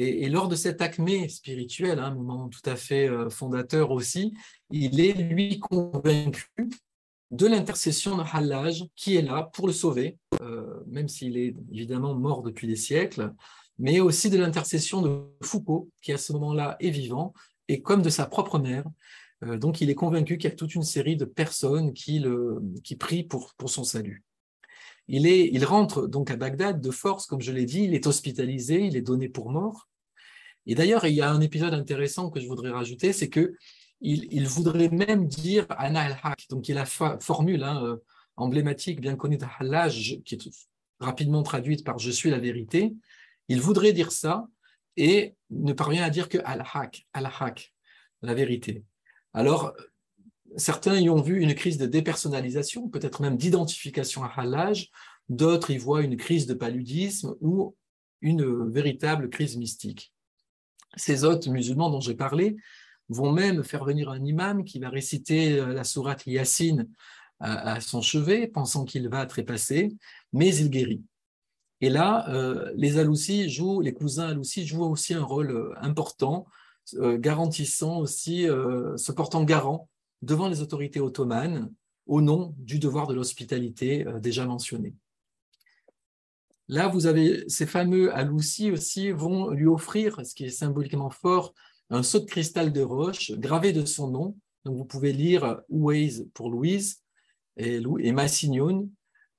Et, lors de cet acmé spirituel, un moment tout à fait euh, fondateur aussi, il est lui convaincu de l'intercession de Hallaj qui est là pour le sauver, euh, même s'il est évidemment mort depuis des siècles, mais aussi de l'intercession de Foucault, qui à ce moment-là est vivant, et comme de sa propre mère. Euh, donc il est convaincu qu'il y a toute une série de personnes qui, le, qui prient pour, pour son salut. Il, est, il rentre donc à Bagdad de force, comme je l'ai dit, il est hospitalisé, il est donné pour mort. Et d'ailleurs, il y a un épisode intéressant que je voudrais rajouter, c'est que il, voudrait même dire Ana al-Haq, donc il a la formule hein, euh, emblématique, bien connue de Hallaj, qui est rapidement traduite par Je suis la vérité. Il voudrait dire ça et ne parvient à dire que al-Haq, al-Haq, la vérité. Alors, certains y ont vu une crise de dépersonnalisation, peut-être même d'identification à Hallaj, d'autres y voient une crise de paludisme ou une véritable crise mystique. Ces hôtes musulmans dont j'ai parlé vont même faire venir un imam qui va réciter euh, la sourate Yassine à, son chevet, pensant qu'il va trépasser, mais il guérit. Et là, euh, les Aloussi jouent, les cousins Aloussi jouent aussi un rôle euh, important, garantissant aussi, se portant garant devant les autorités ottomanes au nom du devoir de l'hospitalité déjà mentionné. Là, vous avez ces fameux Aloussi aussi vont lui offrir, ce qui est symboliquement fort, un saut de cristal de roche gravé de son nom. Donc vous pouvez lire Ouaise pour Louise et,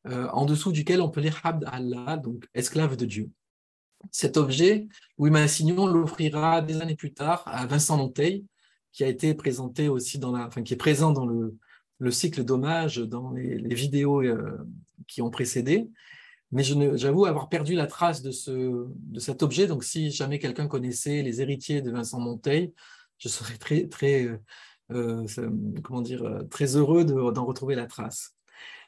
euh, en dessous duquel on peut lire Abd Allah, donc esclave de Dieu. Cet objet, Louis Massignon l'offrira des années plus tard à Vincent Monteil, qui a été présenté aussi dans est présent dans le, le cycle d'hommage dans les, vidéos euh, qui ont précédé mais j'avoue avoir perdu la trace de, ce, cet objet. Donc, si jamais quelqu'un connaissait les héritiers de Vincent Monteil, je serais très, euh, euh, heureux d'en retrouver la trace.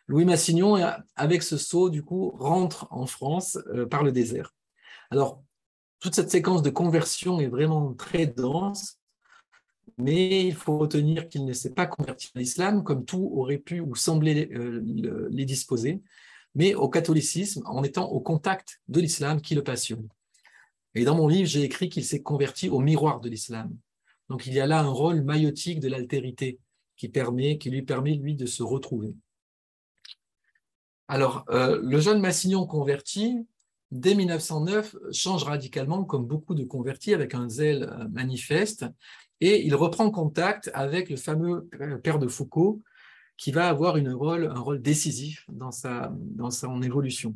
Louis Massignon, avec ce saut, du coup, rentre en France par le désert. Alors, toute cette séquence de conversion est vraiment très dense, mais il faut retenir qu'il ne s'est pas converti à l'islam, comme tout aurait pu ou semblait les disposer mais au catholicisme en étant au contact de l'islam qui le passionne. Et dans mon livre, j'ai écrit qu'il s'est converti au miroir de l'islam. Donc il y a là un rôle maïotique de l'altérité qui lui permet, lui, de se retrouver. Alors, euh, le jeune Massignon converti, dès 1909, change radicalement, comme beaucoup de convertis, avec un zèle euh, manifeste, et il reprend contact avec le fameux père de Foucault, qui va avoir une rôle, un rôle décisif dans, sa, dans son évolution.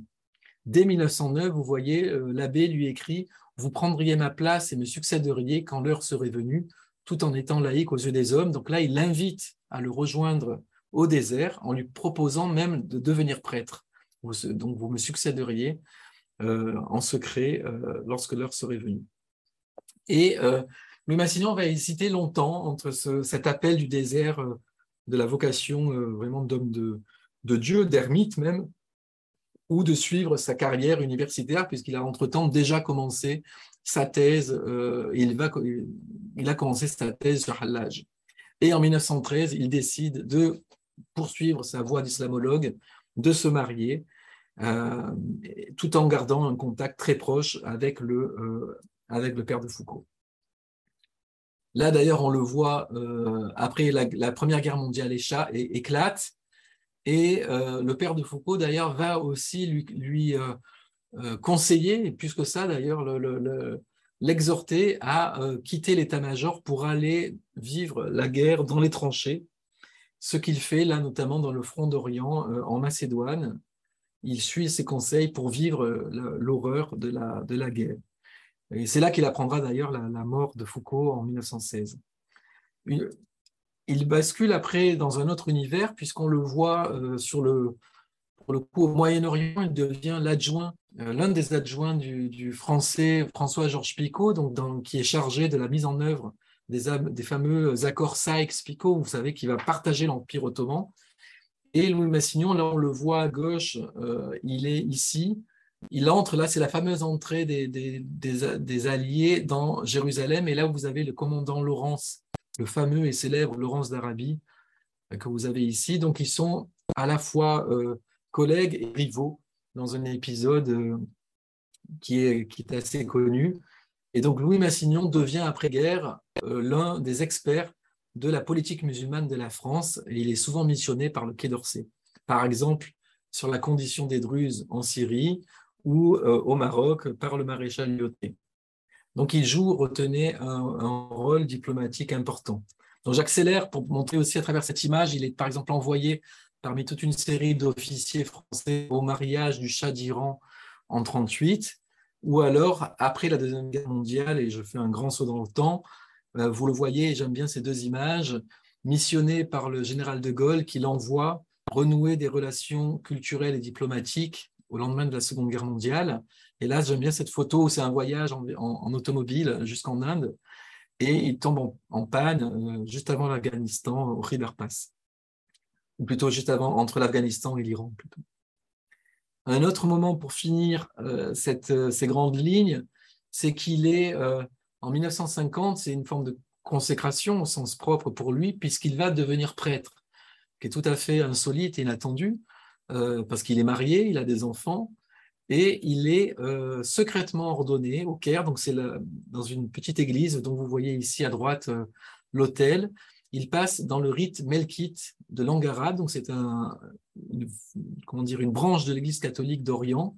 Dès 1909, vous voyez, euh, l'abbé lui écrit Vous prendriez ma place et me succéderiez quand l'heure serait venue, tout en étant laïque aux yeux des hommes. Donc là, il l'invite à le rejoindre au désert en lui proposant même de devenir prêtre. Donc vous me succéderiez en secret euh, lorsque l'heure serait venue. Et Louis Massignon va hésiter longtemps entre cet appel du désert de la vocation euh, vraiment d'homme de, Dieu, d'ermite même, ou de suivre sa carrière universitaire, puisqu'il a entre-temps déjà commencé sa thèse, euh, il, va, il a commencé sa thèse sur Hallaj. Et en 1913, il décide de poursuivre sa voie d'islamologue, de se marier, euh, tout en gardant un contact très proche avec le, avec le père de Foucault. Là, d'ailleurs, on le voit euh, après la, Première Guerre mondiale éclate. Et euh, le père de Foucault, d'ailleurs, va aussi lui, euh, conseiller, et plus que ça, d'ailleurs, l'exhorter à quitter l'état-major pour aller vivre la guerre dans les tranchées. Ce qu'il fait, là, notamment dans le front d'Orient, en Macédoine. Il suit ses conseils pour vivre l'horreur de la guerre. Et c'est là qu'il apprendra d'ailleurs la, mort de Foucault en 1916. Il bascule après dans un autre univers, puisqu'on le voit euh, sur le, pour le coup au Moyen-Orient, il devient l'adjoint, euh, l'un des adjoints du, français François-Georges Picot, donc qui est chargé de la mise en œuvre des, des fameux accords Sykes-Picot, vous savez, qui va partager l'Empire ottoman. Et Louis Massignon, là on le voit à gauche, euh, il est ici. Il entre, là c'est la fameuse entrée des, Alliés dans Jérusalem. Et là vous avez le commandant Laurence, le fameux et célèbre Laurence d'Arabie, euh, que vous avez ici. Donc ils sont à la fois euh, collègues et rivaux dans un épisode qui, est, qui est assez connu. Et donc Louis Massignon devient après-guerre l'un des experts de la politique musulmane de la France il est souvent missionné par le Quai d'Orsay. Par exemple, sur la condition des Druzes en Syrie ou euh, au Maroc par le maréchal Lyoté. Donc il joue, retenez, un, un rôle diplomatique important. Donc j'accélère pour montrer aussi à travers cette image, il est par exemple envoyé parmi toute une série d'officiers français au mariage du Shah d'Iran en 1938, ou alors après la Deuxième Guerre mondiale, et je fais un grand saut dans le temps, vous le voyez, j'aime bien ces deux images, missionné par le général de Gaulle qui l'envoie renouer des relations culturelles et diplomatiques au lendemain de la Seconde Guerre mondiale. Et là, j'aime bien cette photo où c'est un voyage en, automobile jusqu'en Inde et il tombe en, panne euh, juste avant l'Afghanistan au River Pass. Ou plutôt juste avant, entre l'Afghanistan et l'Iran. Un autre moment pour finir euh, ces grandes lignes, c'est qu'il est, en 1950, c'est une forme de consécration au sens propre pour lui, puisqu'il va devenir prêtre, qui est tout à fait insolite et inattendu, euh, parce qu'il est marié, il a des enfants, et il est euh, secrètement ordonné au Caire, donc c'est dans une petite église dont vous voyez ici à droite euh, l'autel. Il passe dans le rite melkite de langue arabe, donc c'est une branche de l'Église catholique d'Orient,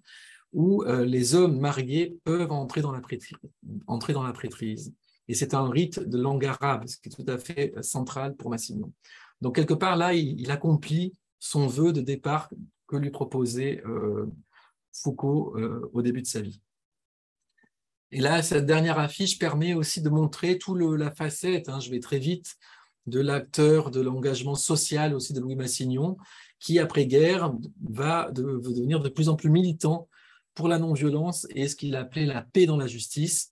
où euh, les hommes mariés peuvent entrer dans la prêtrise. Entrer dans la prêtrise. Et c'est un rite de langue arabe, ce qui est tout à fait euh, central pour Massignon. Donc, quelque part, là, il, accomplit son vœu de départ que lui proposait euh, Foucault au début de sa vie. Et là, cette dernière affiche permet aussi de montrer toute la facette, hein, je vais très vite, de l'acteur de l'engagement social aussi de Louis Massignon, qui, après-guerre, va devenir de plus en plus militant pour la non-violence et ce qu'il appelait la paix dans la justice.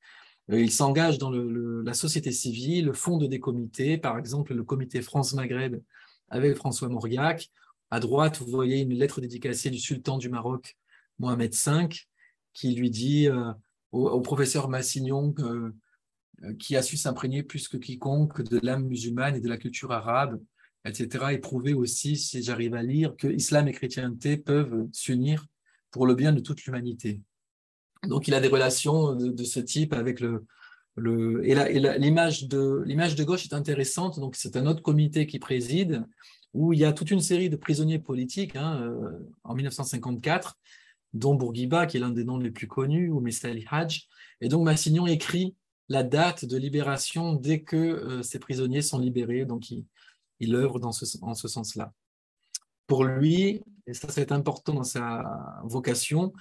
Euh, il s'engage dans la société civile, fonde des comités, par exemple le comité France-Maghreb avec François Mauriac. À droite, vous voyez une lettre dédicacée du sultan du Maroc, Mohamed V, qui lui dit euh, au, professeur Massignon euh, qui a su s'imprégner plus que quiconque de l'âme musulmane et de la culture arabe, etc., et prouver aussi, si j'arrive à lire, que islam et chrétienté peuvent s'unir pour le bien de toute l'humanité. Donc il a des relations de, ce type avec le, le et l'image de l'image de gauche est intéressante. Donc c'est un autre comité qui préside où il y a toute une série de prisonniers politiques hein, euh, en 1954, dont Bourguiba qui est l'un des noms les plus connus ou Messali Hajj. Et donc Massignon écrit la date de libération dès que euh, ces prisonniers sont libérés. Donc il, il œuvre dans ce, en ce sens-là pour lui, et ça c'est important dans sa vocation,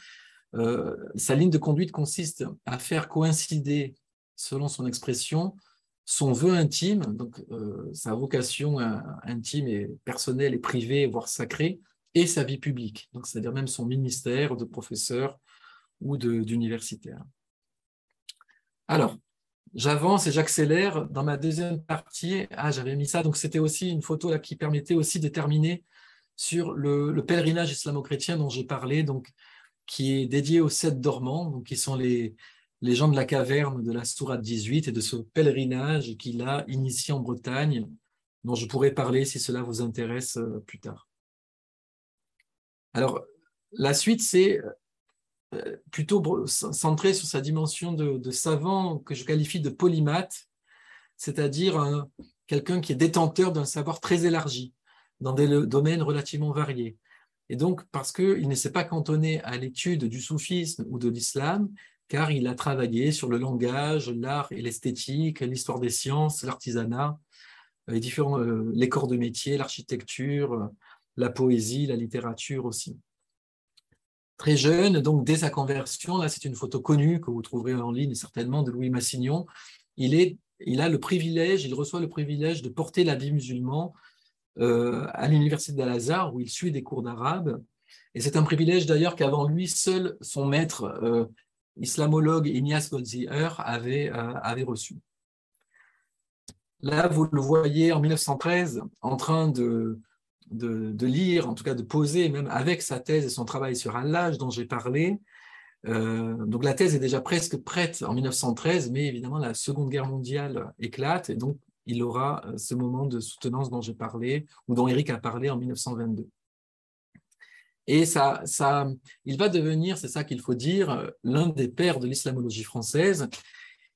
euh, sa ligne de conduite consiste à faire coïncider, selon son expression, son vœu intime, donc euh, sa vocation euh, intime et personnelle et privée, voire sacrée, et sa vie publique, c'est-à-dire même son ministère de professeur ou d'universitaire. Alors, j'avance et j'accélère. Dans ma deuxième partie, ah, j'avais mis ça, donc c'était aussi une photo là qui permettait aussi de terminer sur le, pèlerinage islamo-chrétien dont j'ai parlé, qui est dédié aux sept dormants, qui sont les, les gens de la caverne de la Sourate 18 et de ce pèlerinage qu'il a initié en Bretagne, dont je pourrais parler si cela vous intéresse euh, plus tard. Alors, la suite, c'est euh, plutôt centré sur sa dimension de, savant que je qualifie de polymathe, c'est-à-dire quelqu'un qui est détenteur d'un savoir très élargi dans des domaines relativement variés. Et donc, parce qu'il ne s'est pas cantonné à l'étude du soufisme ou de l'islam, car il a travaillé sur le langage, l'art et l'esthétique, l'histoire des sciences, l'artisanat, les différents, euh, les corps de métier, l'architecture, la poésie, la littérature aussi. Très jeune, donc dès sa conversion, là c'est une photo connue que vous trouverez en ligne certainement de Louis Massignon, il, est, il a le privilège, il reçoit le privilège de porter la vie musulman euh, à l'université d'Al-Azhar où il suit des cours d'arabe. Et c'est un privilège d'ailleurs qu'avant lui, seul son maître euh, islamologue Ignace Goldziher avait, euh, avait reçu. Là, vous le voyez en 1913 en train de, de, lire, en tout cas de poser, même avec sa thèse et son travail sur l'âge dont j'ai parlé. Euh, donc la thèse est déjà presque prête en 1913, mais évidemment la Seconde Guerre mondiale éclate et donc il aura euh, ce moment de soutenance dont j'ai parlé ou dont Eric a parlé en 1922. Et ça, ça, il va devenir, c'est ça qu'il faut dire, l'un des pères de l'islamologie française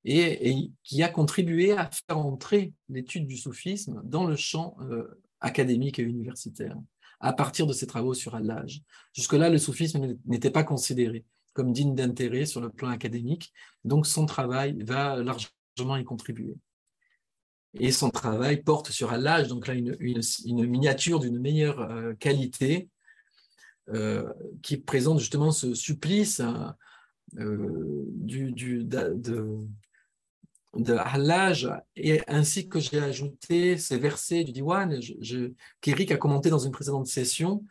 et, qui a contribué à faire entrer l'étude du soufisme dans le champ euh, académique et universitaire à partir de ses travaux sur l'âge. Jusque-là, le soufisme n'était pas considéré comme digne d'intérêt sur le plan académique, donc son travail va largement y contribuer. Et son travail porte sur l'âge, donc là une, miniature d'une meilleure euh, qualité euh, qui présente justement ce supplice hein, du, du, Hallaj, et ainsi que j'ai ajouté ces versets du Diwan, qu'Éric a commenté dans une précédente session,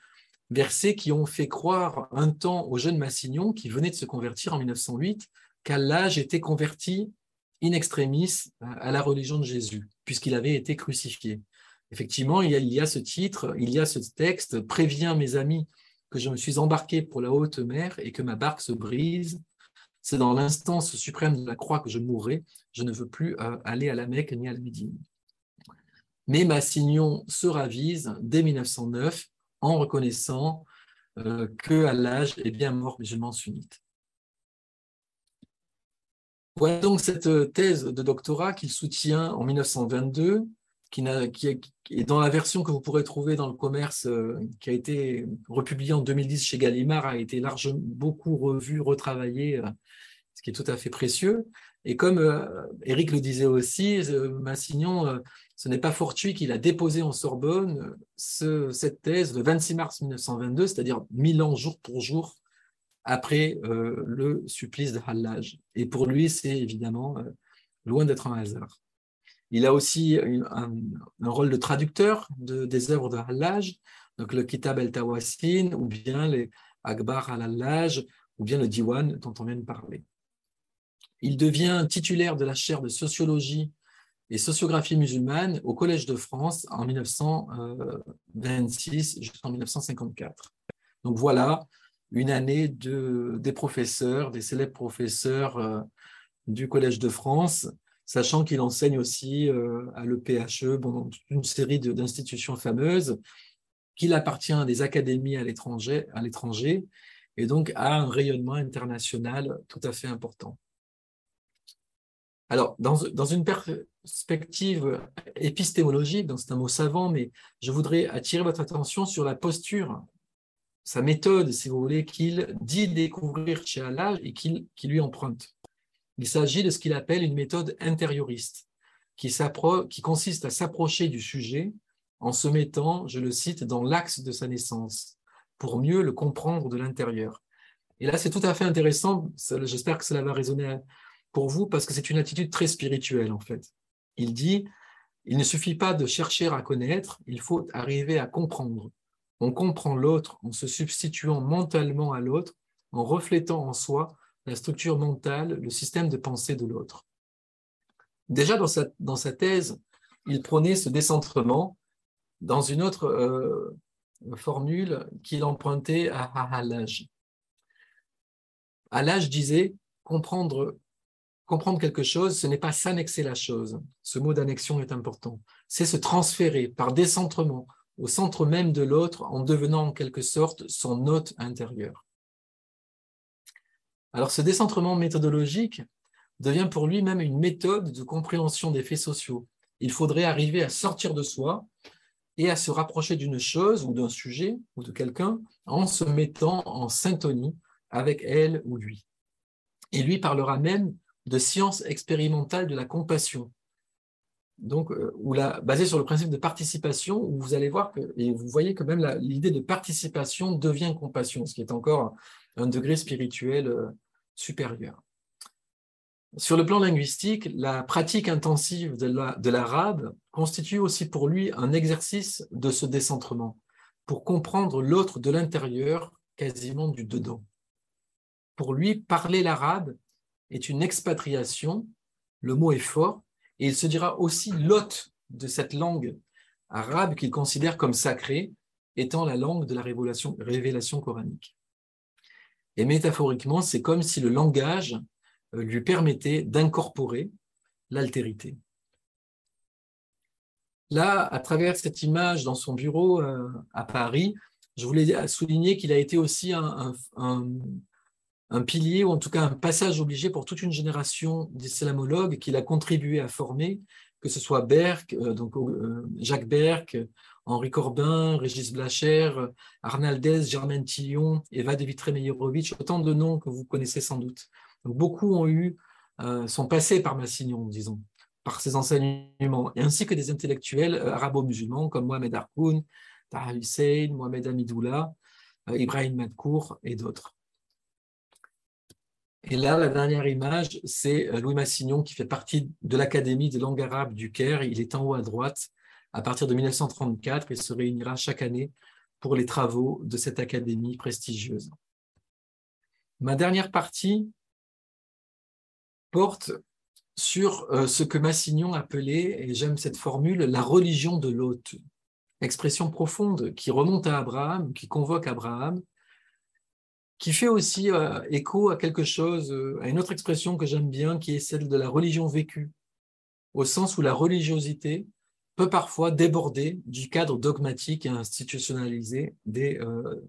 versets qui ont fait croire un temps au jeune Massignon, qui venait de se convertir en 1908, qu'Hallaj était converti in extremis à la religion de Jésus, puisqu'il avait été crucifié. Effectivement, il y, a, il y, a, ce titre, il y a ce texte, préviens mes amis que je me suis embarqué pour la haute mer et que ma barque se brise c'est dans l'instance suprême de la croix que je mourrai. Je ne veux plus euh, aller à la Mecque ni à la Médine. Mais Massignon se ravise dès 1909 en reconnaissant euh, que l'âge est bien mort musulman sunnite. Voilà donc cette thèse de doctorat qu'il soutient en 1922, qui, est, dans la version que vous pourrez trouver dans le commerce, euh, qui a été republiée en 2010 chez Gallimard, a été largement beaucoup revue, retravaillée ce qui est tout à fait précieux. Et comme Eric euh, le disait aussi, euh, Massignon, euh, ce n'est pas fortuit qu'il a déposé en Sorbonne cette thèse le 26 mars 1922, c'est-à-dire mille ans jour pour jour après le supplice de Hallaj. Et pour lui, c'est évidemment loin d'être un hasard. Il a aussi un, rôle de traducteur de, des œuvres de Hallaj, donc le Kitab el-Tawassin, ou bien les Akbar al-Hallaj, ou bien le Diwan dont on vient de parler. Il devient titulaire de la chaire de sociologie et sociographie musulmane au Collège de France en 1926 jusqu'en 1954. Donc voilà une année de, des professeurs, des célèbres professeurs euh, du Collège de France, sachant qu'il enseigne aussi euh, à l'EPHE, bon, une série d'institutions fameuses, qu'il appartient à des académies à l'étranger, et donc à un rayonnement international tout à fait important. Alors, dans, une perspective épistémologique, c'est un mot savant, mais je voudrais attirer votre attention sur la posture, sa méthode, si vous voulez, qu'il dit découvrir chez Allah et qu'il lui emprunte. Il s'agit de ce qu'il appelle une méthode intérioriste, qui, qui consiste à s'approcher du sujet en se mettant, je le cite, dans l'axe de sa naissance, pour mieux le comprendre de l'intérieur. Et là, c'est tout à fait intéressant, j'espère que cela va résonner pour vous parce que c'est une attitude très spirituelle en fait. Il dit, il ne suffit pas de chercher à connaître, il faut arriver à comprendre. On comprend l'autre en se substituant mentalement à l'autre, en reflétant en soi la structure mentale, le système de pensée de l'autre. Déjà dans sa, thèse, il prenait ce décentrement dans une autre euh, formule qu'il empruntait à Halaj. Halaj disait comprendre comprendre quelque chose, ce n'est pas s'annexer la chose. Ce mot d'annexion est important. C'est se transférer par décentrement au centre même de l'autre en devenant en quelque sorte son hôte intérieur. Alors ce décentrement méthodologique devient pour lui même une méthode de compréhension des faits sociaux. Il faudrait arriver à sortir de soi et à se rapprocher d'une chose ou d'un sujet ou de quelqu'un en se mettant en syntonie avec elle ou lui. Il lui parlera même de science expérimentale de la compassion. Donc, euh, ou la, basée sur le principe de participation, où vous allez voir que, et vous voyez que même l'idée de participation devient compassion, ce qui est encore un degré spirituel euh, supérieur. Sur le plan linguistique, la pratique intensive de l'arabe constitue aussi pour lui un exercice de ce décentrement, pour comprendre l'autre de l'intérieur, quasiment du dedans. Pour lui, parler l'arabe, est une expatriation, le mot est fort, et il se dira aussi l'hôte de cette langue arabe qu'il considère comme sacrée, étant la langue de la révélation, coranique. Et métaphoriquement, c'est comme si le langage euh, lui permettait d'incorporer l'altérité. Là, à travers cette image dans son bureau euh, à Paris, je voulais souligner qu'il a été aussi un, pilier, ou en tout cas un passage obligé pour toute une génération d'islamologues qu'il a contribué à former, que ce soit Berck, euh, donc, Jacques Berck, Henri Corbin, Régis Blacher, Arnaldez, Germaine Tillon, Eva de Vitré-Meyerovitch, autant de noms que vous connaissez sans doute. beaucoup ont eu, euh, sont passés par Massignon, disons, par ses enseignements, ainsi que des intellectuels euh, arabo-musulmans comme Mohamed Harkoun, Taha Hussein, Mohamed Amidoullah, euh, Ibrahim Madkour et d'autres. Et là, la dernière image, c'est Louis Massignon qui fait partie de l'Académie de langue arabe du Caire. Il est en haut à droite à partir de 1934 et se réunira chaque année pour les travaux de cette académie prestigieuse. Ma dernière partie porte sur euh, ce que Massignon appelait, et j'aime cette formule, la religion de l'hôte. Expression profonde qui remonte à Abraham, qui convoque Abraham, qui fait aussi euh, écho à quelque chose, euh, à une autre expression que j'aime bien, qui est celle de la religion vécue, au sens où la religiosité peut parfois déborder du cadre dogmatique et institutionnalisé des, euh,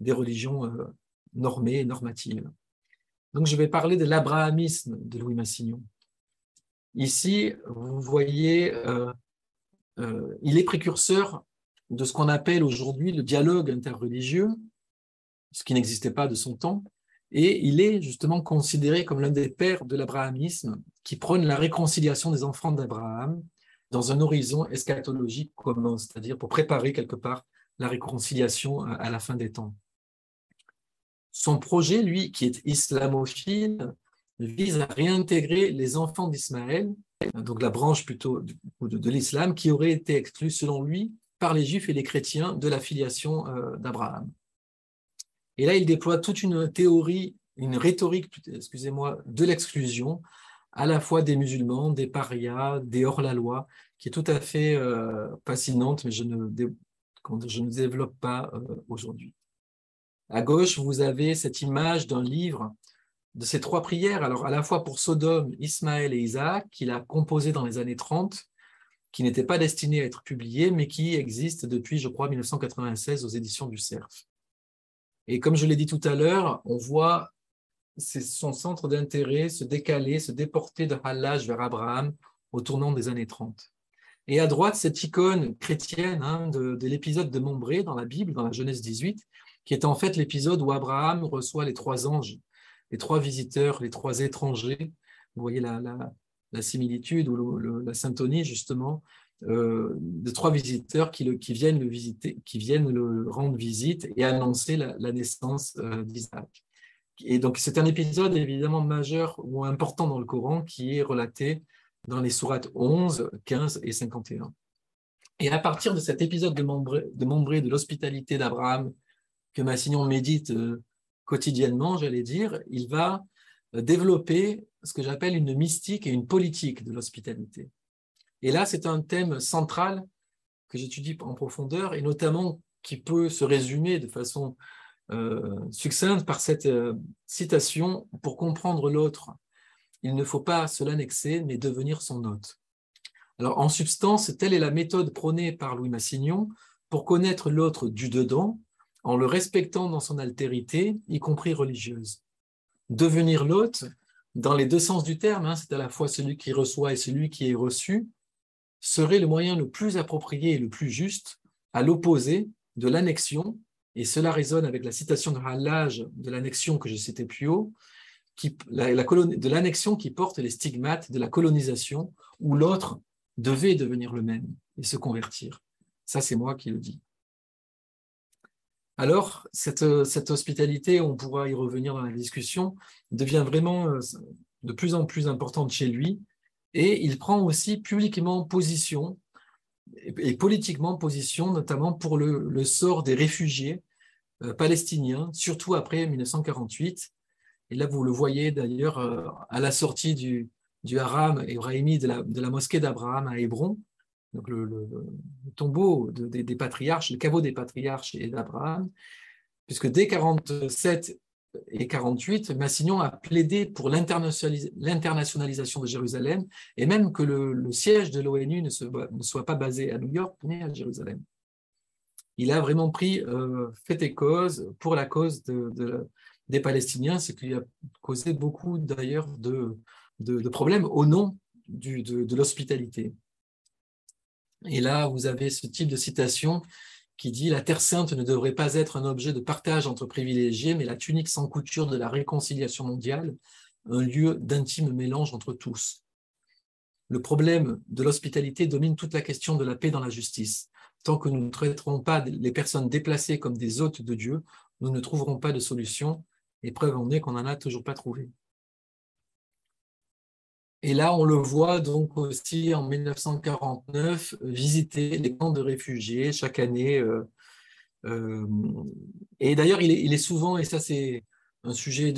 des religions normées et normatives. Donc je vais parler de l'abrahamisme de Louis Massignon. Ici, vous voyez, il est précurseur de ce qu'on appelle aujourd'hui le dialogue interreligieux, ce qui n'existait pas de son temps, et il est justement considéré comme l'un des pères de l'abrahamisme qui prône la réconciliation des enfants d'Abraham dans un horizon eschatologique commun, c'est-à-dire pour préparer quelque part la réconciliation à la fin des temps. Son projet, lui, qui est islamophile, vise à réintégrer les enfants d'Ismaël, donc la branche plutôt de, l'islam, qui aurait été exclue, selon lui, par les juifs et les chrétiens de la filiation euh, d'Abraham. Et là, il déploie toute une théorie, une rhétorique, excusez-moi, de l'exclusion, à la fois des musulmans, des parias, des hors-la-loi, qui est tout à fait euh, fascinante, mais je ne, je ne développe pas euh, aujourd'hui. À gauche, vous avez cette image d'un livre de ces trois prières, alors à la fois pour Sodome, Ismaël et Isaac, qu'il a composé dans les années 30, qui n'étaient pas destinés à être publiés, mais qui existent depuis, je crois, 1996 aux éditions du CERF. Et comme je l'ai dit tout à l'heure, on voit son centre d'intérêt se décaler, se déporter de Hallage vers Abraham au tournant des années 30. Et à droite, cette icône chrétienne hein, de, l'épisode de Mombré dans la Bible, dans la Genèse 18, qui est en fait l'épisode où Abraham reçoit les trois anges, les trois visiteurs, les trois étrangers. Vous voyez la, similitude ou la syntonie justement de trois visiteurs qui, viennent le visiter, qui viennent le rendre visite et annoncer la, naissance euh, d'Isaac. Et donc, c'est un épisode évidemment majeur ou important dans le Coran qui est relaté dans les sourates 11, 15 et 51. Et à partir de cet épisode de Mombré, de, de l'hospitalité d'Abraham que Massignon médite euh, quotidiennement, j'allais dire, il va euh, développer ce que j'appelle une mystique et une politique de l'hospitalité. Et là, c'est un thème central que j'étudie en profondeur et notamment qui peut se résumer de façon euh, succincte par cette euh, citation Pour comprendre l'autre, il ne faut pas se l'annexer, mais devenir son hôte. Alors, en substance, telle est la méthode prônée par Louis Massignon pour connaître l'autre du dedans, en le respectant dans son altérité, y compris religieuse. Devenir l'hôte, dans les deux sens du terme, hein, c'est à la fois celui qui reçoit et celui qui est reçu, serait le moyen le plus approprié et le plus juste, à l'opposé de l'annexion et cela résonne avec la citation de Hallage de l'annexion que j'ai citée plus haut, de l'annexion qui porte les stigmates de la colonisation, où l'autre devait devenir le même et se convertir. Ça, c'est moi qui le dis. Alors, cette, cette, hospitalité, on pourra y revenir dans la discussion, devient vraiment euh, de plus en plus importante chez lui, et il prend aussi publiquement position et politiquement position, notamment pour le, sort des réfugiés euh, palestiniens, surtout après 1948. Et là, vous le voyez d'ailleurs euh, à la sortie du, du haram ibrahimi de la, de la mosquée d'Abraham à Hébron. donc le, tombeau des patriarches, le caveau des patriarches et d'Abraham, puisque dès 47 et 48, Massignon a plaidé pour l'internationalisation de Jérusalem et même que le, siège de l'ONU ne, soit pas basé à New York, mais à Jérusalem. Il a vraiment pris euh, fait et cause pour la cause de, des Palestiniens, ce qui a causé beaucoup d'ailleurs de, problèmes au nom de l'hospitalité. Et là, vous avez ce type de citation qui dit La Terre sainte ne devrait pas être un objet de partage entre privilégiés, mais la tunique sans couture de la réconciliation mondiale, un lieu d'intime mélange entre tous. Le problème de l'hospitalité domine toute la question de la paix dans la justice. Tant que nous ne traiterons pas les personnes déplacées comme des hôtes de Dieu, nous ne trouverons pas de solution, et preuve en est qu'on n'en a toujours pas trouvé. Et là, on le voit donc aussi en 1949 visiter les camps de réfugiés chaque année. Euh, euh, et d'ailleurs, il, est, souvent, et ça c'est un sujet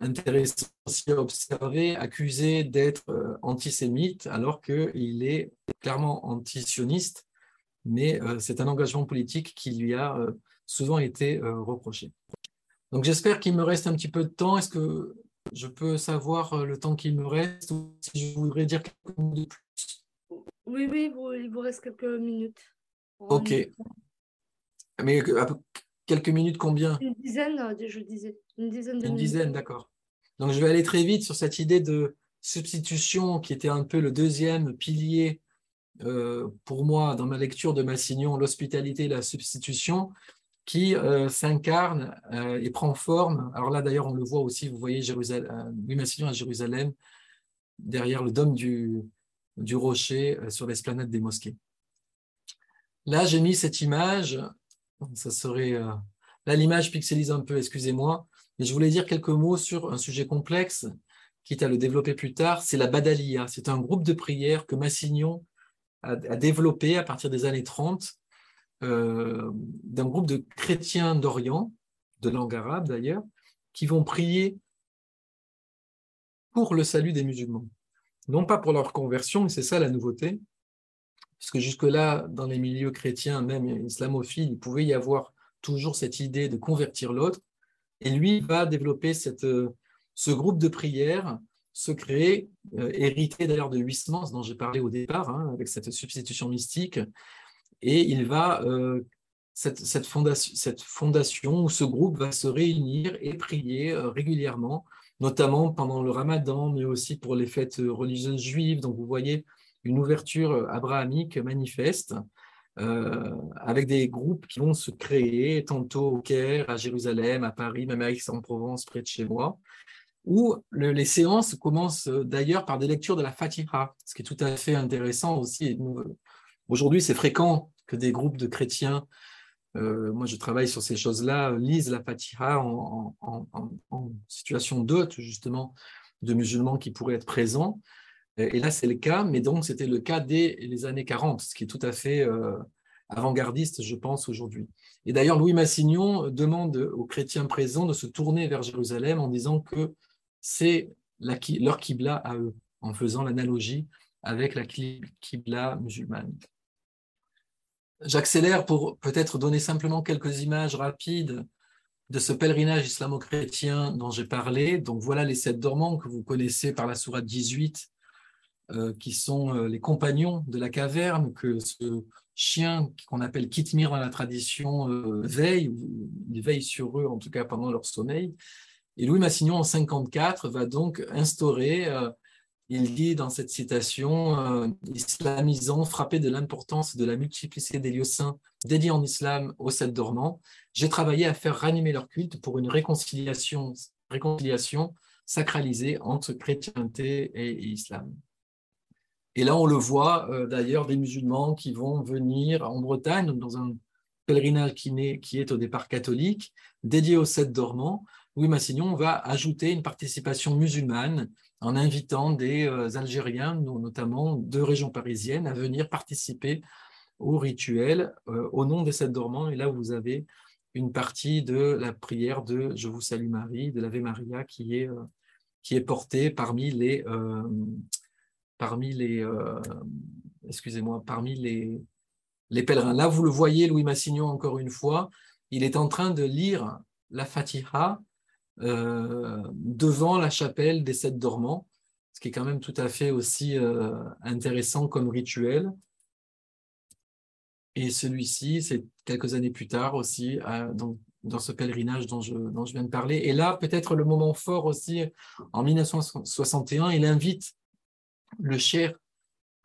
intéressant à observer, accusé d'être euh, antisémite alors qu'il est clairement antisioniste, mais c'est un engagement politique qui lui a souvent été reproché. Donc j'espère qu'il me reste un petit peu de temps. Est-ce que je peux savoir euh, le temps qu'il me reste ou si je voudrais dire quelques minutes de plus? Oui, oui, il vous reste quelques minutes. Ok. Mais quelques minutes combien? Une dizaine, euh, je disais. Une dizaine de Une dizaine, d'accord. Donc je vais aller très vite sur cette idée de substitution qui était un peu le deuxième pilier euh, pour moi dans ma lecture de Massignon, l'hospitalité et la substitution qui euh, s'incarne euh, et prend forme. Alors là, d'ailleurs, on le voit aussi, vous voyez euh, Massillon à Jérusalem, derrière le dôme du, du rocher sur l'esplanade des mosquées. Là, j'ai mis cette image, ça serait... là, l'image pixelise un peu, excusez-moi, mais je voulais dire quelques mots sur un sujet complexe, quitte à le développer plus tard, c'est la Badalia. C'est un groupe de prière que Massignon a développé à partir des années 30 euh, d'un groupe de chrétiens d'Orient, de langue arabe d'ailleurs, qui vont prier pour le salut des musulmans. Non pas pour leur conversion, mais c'est ça la nouveauté, puisque jusque-là, dans les milieux chrétiens, même islamophiles, il pouvait y avoir toujours cette idée de convertir l'autre. Et lui va développer cette, ce groupe de prière secret, euh, hérité d'ailleurs de Huysmans, dont j'ai parlé au départ, hein, avec cette substitution mystique, et il va, euh, cette, fondation, cette fondation ou ce groupe va se réunir et prier euh, régulièrement, notamment pendant le ramadan, mais aussi pour les fêtes religieuses juives. Donc vous voyez une ouverture abrahamique manifeste. Euh, avec des groupes qui vont se créer tantôt au Caire, à Jérusalem, à Paris, même à Aix-en-Provence, près de chez moi, où les séances commencent d'ailleurs par des lectures de la Fatiha, ce qui est tout à fait intéressant aussi. Aujourd'hui, c'est fréquent que des groupes de chrétiens, euh, moi je travaille sur ces choses-là, lisent la Fatiha en, situation d'hôte, justement, de musulmans qui pourraient être présents. Et là, c'est le cas, mais donc c'était le cas dès les années 40, ce qui est tout à fait euh, avant-gardiste, je pense, aujourd'hui. Et d'ailleurs, Louis Massignon demande aux chrétiens présents de se tourner vers Jérusalem en disant que c'est leur Qibla à eux, en faisant l'analogie avec la Qibla musulmane. J'accélère pour peut-être donner simplement quelques images rapides de ce pèlerinage islamo-chrétien dont j'ai parlé. Donc voilà les sept dormants que vous connaissez par la sourate 18, euh, qui sont euh, les compagnons de la caverne, que ce chien qu'on appelle Kitmir dans la tradition euh, veille, il veille sur eux en tout cas pendant leur sommeil. Et Louis Massignon en 54 va donc instaurer il dit dans cette citation, euh, islamisant, frappé de l'importance de la multiplicité des lieux saints dédiés en islam aux sept dormants, j'ai travaillé à faire ranimer leur culte pour une réconciliation, sacralisée entre chrétienté et islam. Et là, on le voit euh, d'ailleurs des musulmans qui vont venir en Bretagne, dans un pèlerinage qui, est au départ catholique, dédié aux sept dormants. Louis Massignon va ajouter une participation musulmane en invitant des euh, Algériens, notamment de régions parisiennes, à venir participer au rituel euh, au nom des sept dormants. Et là, vous avez une partie de la prière de Je vous salue Marie, de l'Ave Maria, qui est, euh, qui est portée parmi les, parmi les, excusez-moi, parmi les, les pèlerins. Là, vous le voyez, Louis Massignon, encore une fois, il est en train de lire la Fatiha devant la chapelle des sept dormants, ce qui est quand même tout à fait aussi euh, intéressant comme rituel. Et celui-ci, c'est quelques années plus tard aussi, dans, dans, ce pèlerinage dont je, dont je viens de parler. Et là, peut-être le moment fort aussi, en 1961, il invite le cher,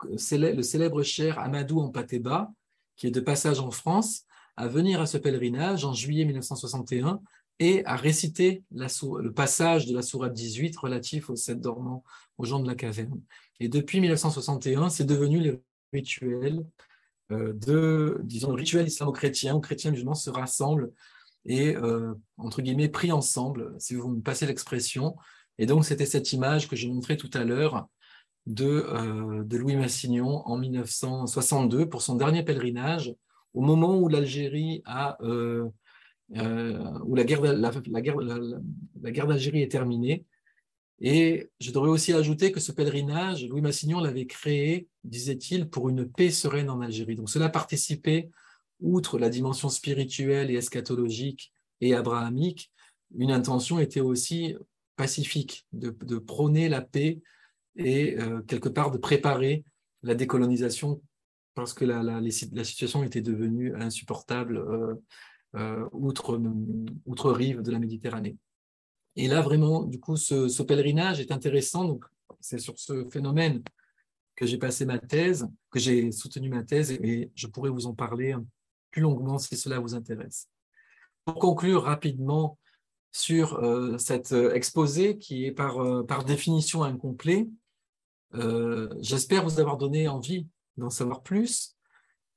le célèbre cher Amadou Ampateba, qui est de passage en France, à venir à ce pèlerinage en juillet 1961 et à réciter le passage de la sourate 18 relatif aux sept dormants, aux gens de la caverne. Et depuis 1961, c'est devenu le rituel euh, de, disons, rituel islamo-chrétien où chrétiens musulmans se rassemblent et, euh, entre guillemets, pris ensemble, si vous me passez l'expression. Et donc, c'était cette image que je montrais tout à l'heure de, euh, de Louis Massignon en 1962 pour son dernier pèlerinage, au moment où l'Algérie a, euh, où la guerre, la, guerre, la, guerre d'Algérie est terminée. Et je devrais aussi ajouter que ce pèlerinage, Louis Massignon l'avait créé, disait-il, pour une paix sereine en Algérie. Donc cela participait, outre la dimension spirituelle et eschatologique et abrahamique, une intention était aussi pacifique, de, prôner la paix et euh, quelque part de préparer la décolonisation parce que la, situation était devenue insupportable euh, outre, outre rive de la Méditerranée. Et là, vraiment, du coup, ce, pèlerinage est intéressant. Donc, c'est sur ce phénomène que j'ai passé ma thèse, que j'ai soutenu ma thèse, et je pourrais vous en parler plus longuement si cela vous intéresse. Pour conclure rapidement sur euh, cet exposé qui est par, euh, définition incomplet, euh, j'espère vous avoir donné envie d'en savoir plus.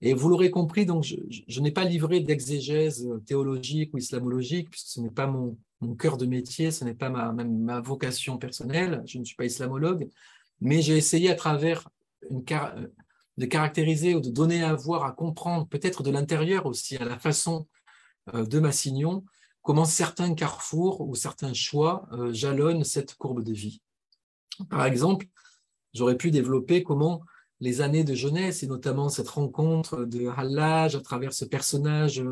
Et vous l'aurez compris, donc je, n'ai pas livré d'exégèse théologique ou islamologique, puisque ce n'est pas mon, cœur de métier, ce n'est pas ma, ma vocation personnelle, je ne suis pas islamologue, mais j'ai essayé à travers car de caractériser ou de donner à voir, à comprendre, peut-être de l'intérieur aussi, à la façon euh, de Massignon, comment certains carrefours ou certains choix euh, jalonnent cette courbe de vie. Par exemple, J'aurais pu développer comment les années de jeunesse, et notamment cette rencontre de Hallaj à travers ce personnage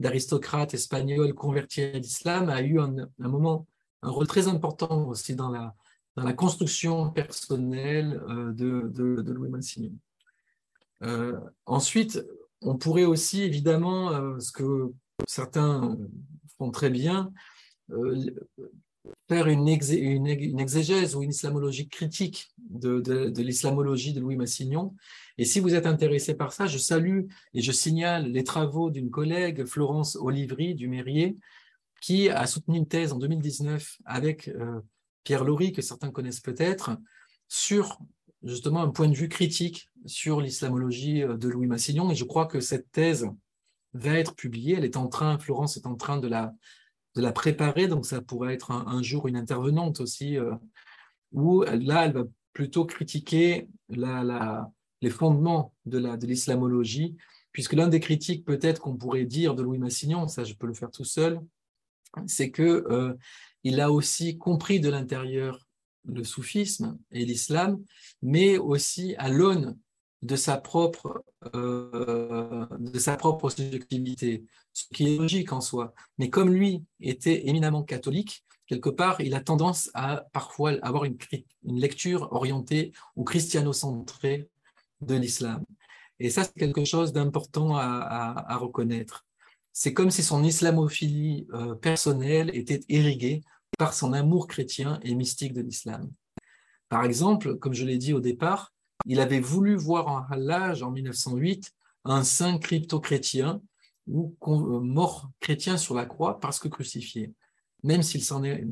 d'aristocrate espagnol converti à l'islam, a eu un, un, moment, un rôle très important aussi dans la, dans la construction personnelle euh, de, Louis Massignon. Euh, ensuite, on pourrait aussi, évidemment, euh, ce que certains font très bien, faire une, exégèse ou une islamologie critique de l'islamologie de Louis Massignon. Et si vous êtes intéressé par ça, je salue et je signale les travaux d'une collègue, Florence Olivry du Mérier, qui a soutenu une thèse en 2019 avec euh, Pierre Laurie, que certains connaissent peut-être, sur justement un point de vue critique sur l'islamologie euh, de Louis Massignon. Et je crois que cette thèse va être publiée. Elle est en train, Florence est en train de la, de la préparer, donc ça pourrait être un, jour une intervenante aussi, euh, où là, elle va plutôt critiquer la, la, les fondements de l'islamologie, de puisque l'un des critiques peut-être qu'on pourrait dire de Louis Massignon, ça je peux le faire tout seul, c'est que euh, il a aussi compris de l'intérieur le soufisme et l'islam, mais aussi à l'aune de sa propre euh, de sa propre subjectivité, ce qui est logique en soi. Mais comme lui était éminemment catholique, quelque part, il a tendance à parfois avoir une, une lecture orientée ou christiano-centrée de l'islam. Et ça, c'est quelque chose d'important à, à, reconnaître. C'est comme si son islamophilie euh, personnelle était irriguée par son amour chrétien et mystique de l'islam. Par exemple, comme je l'ai dit au départ, il avait voulu voir en Hallaj en 1908 un saint crypto-chrétien ou euh, mort chrétien sur la croix parce que crucifié, même s'il s'en est,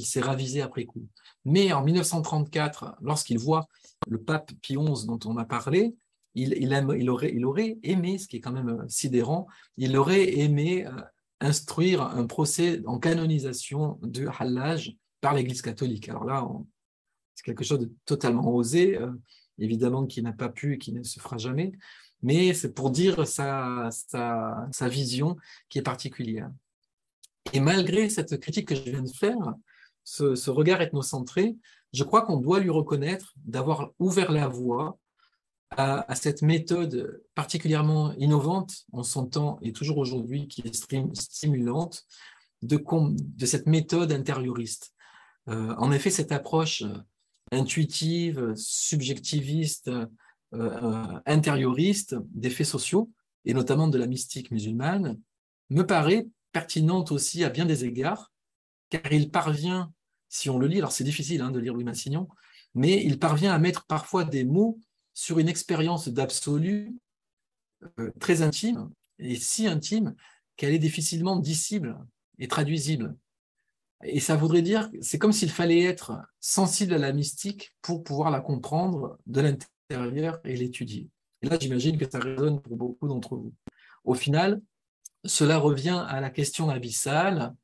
s'est ravisé après coup. Mais en 1934, lorsqu'il voit le pape Pie XI dont on a parlé, il, il, aime, il, aurait, il aurait aimé, ce qui est quand même euh, sidérant, il aurait aimé euh, instruire un procès en canonisation de Hallaj par l'Église catholique. Alors là, c'est quelque chose de totalement osé, euh, évidemment qui n'a pas pu et qui ne se fera jamais, mais c'est pour dire sa, sa, vision qui est particulière. Et malgré cette critique que je viens de faire, ce, ce regard ethnocentré, je crois qu'on doit lui reconnaître d'avoir ouvert la voie à, cette méthode particulièrement innovante en son temps et toujours aujourd'hui qui est stimulante de, de cette méthode intérioriste. Euh, en effet, cette approche intuitive, subjectiviste, intérioriste des faits sociaux, et notamment de la mystique musulmane, me paraît pertinente aussi à bien des égards, car il parvient, si on le lit, alors c'est difficile hein, de lire Louis Massignon, mais il parvient à mettre parfois des mots sur une expérience d'absolu euh, très intime, et si intime qu'elle est difficilement dissible et traduisible. Et ça voudrait dire, c'est comme s'il fallait être sensible à la mystique pour pouvoir la comprendre de l'intérieur et l'étudier. Et là, j'imagine que ça résonne pour beaucoup d'entre vous. Au final, cela revient à la question abyssale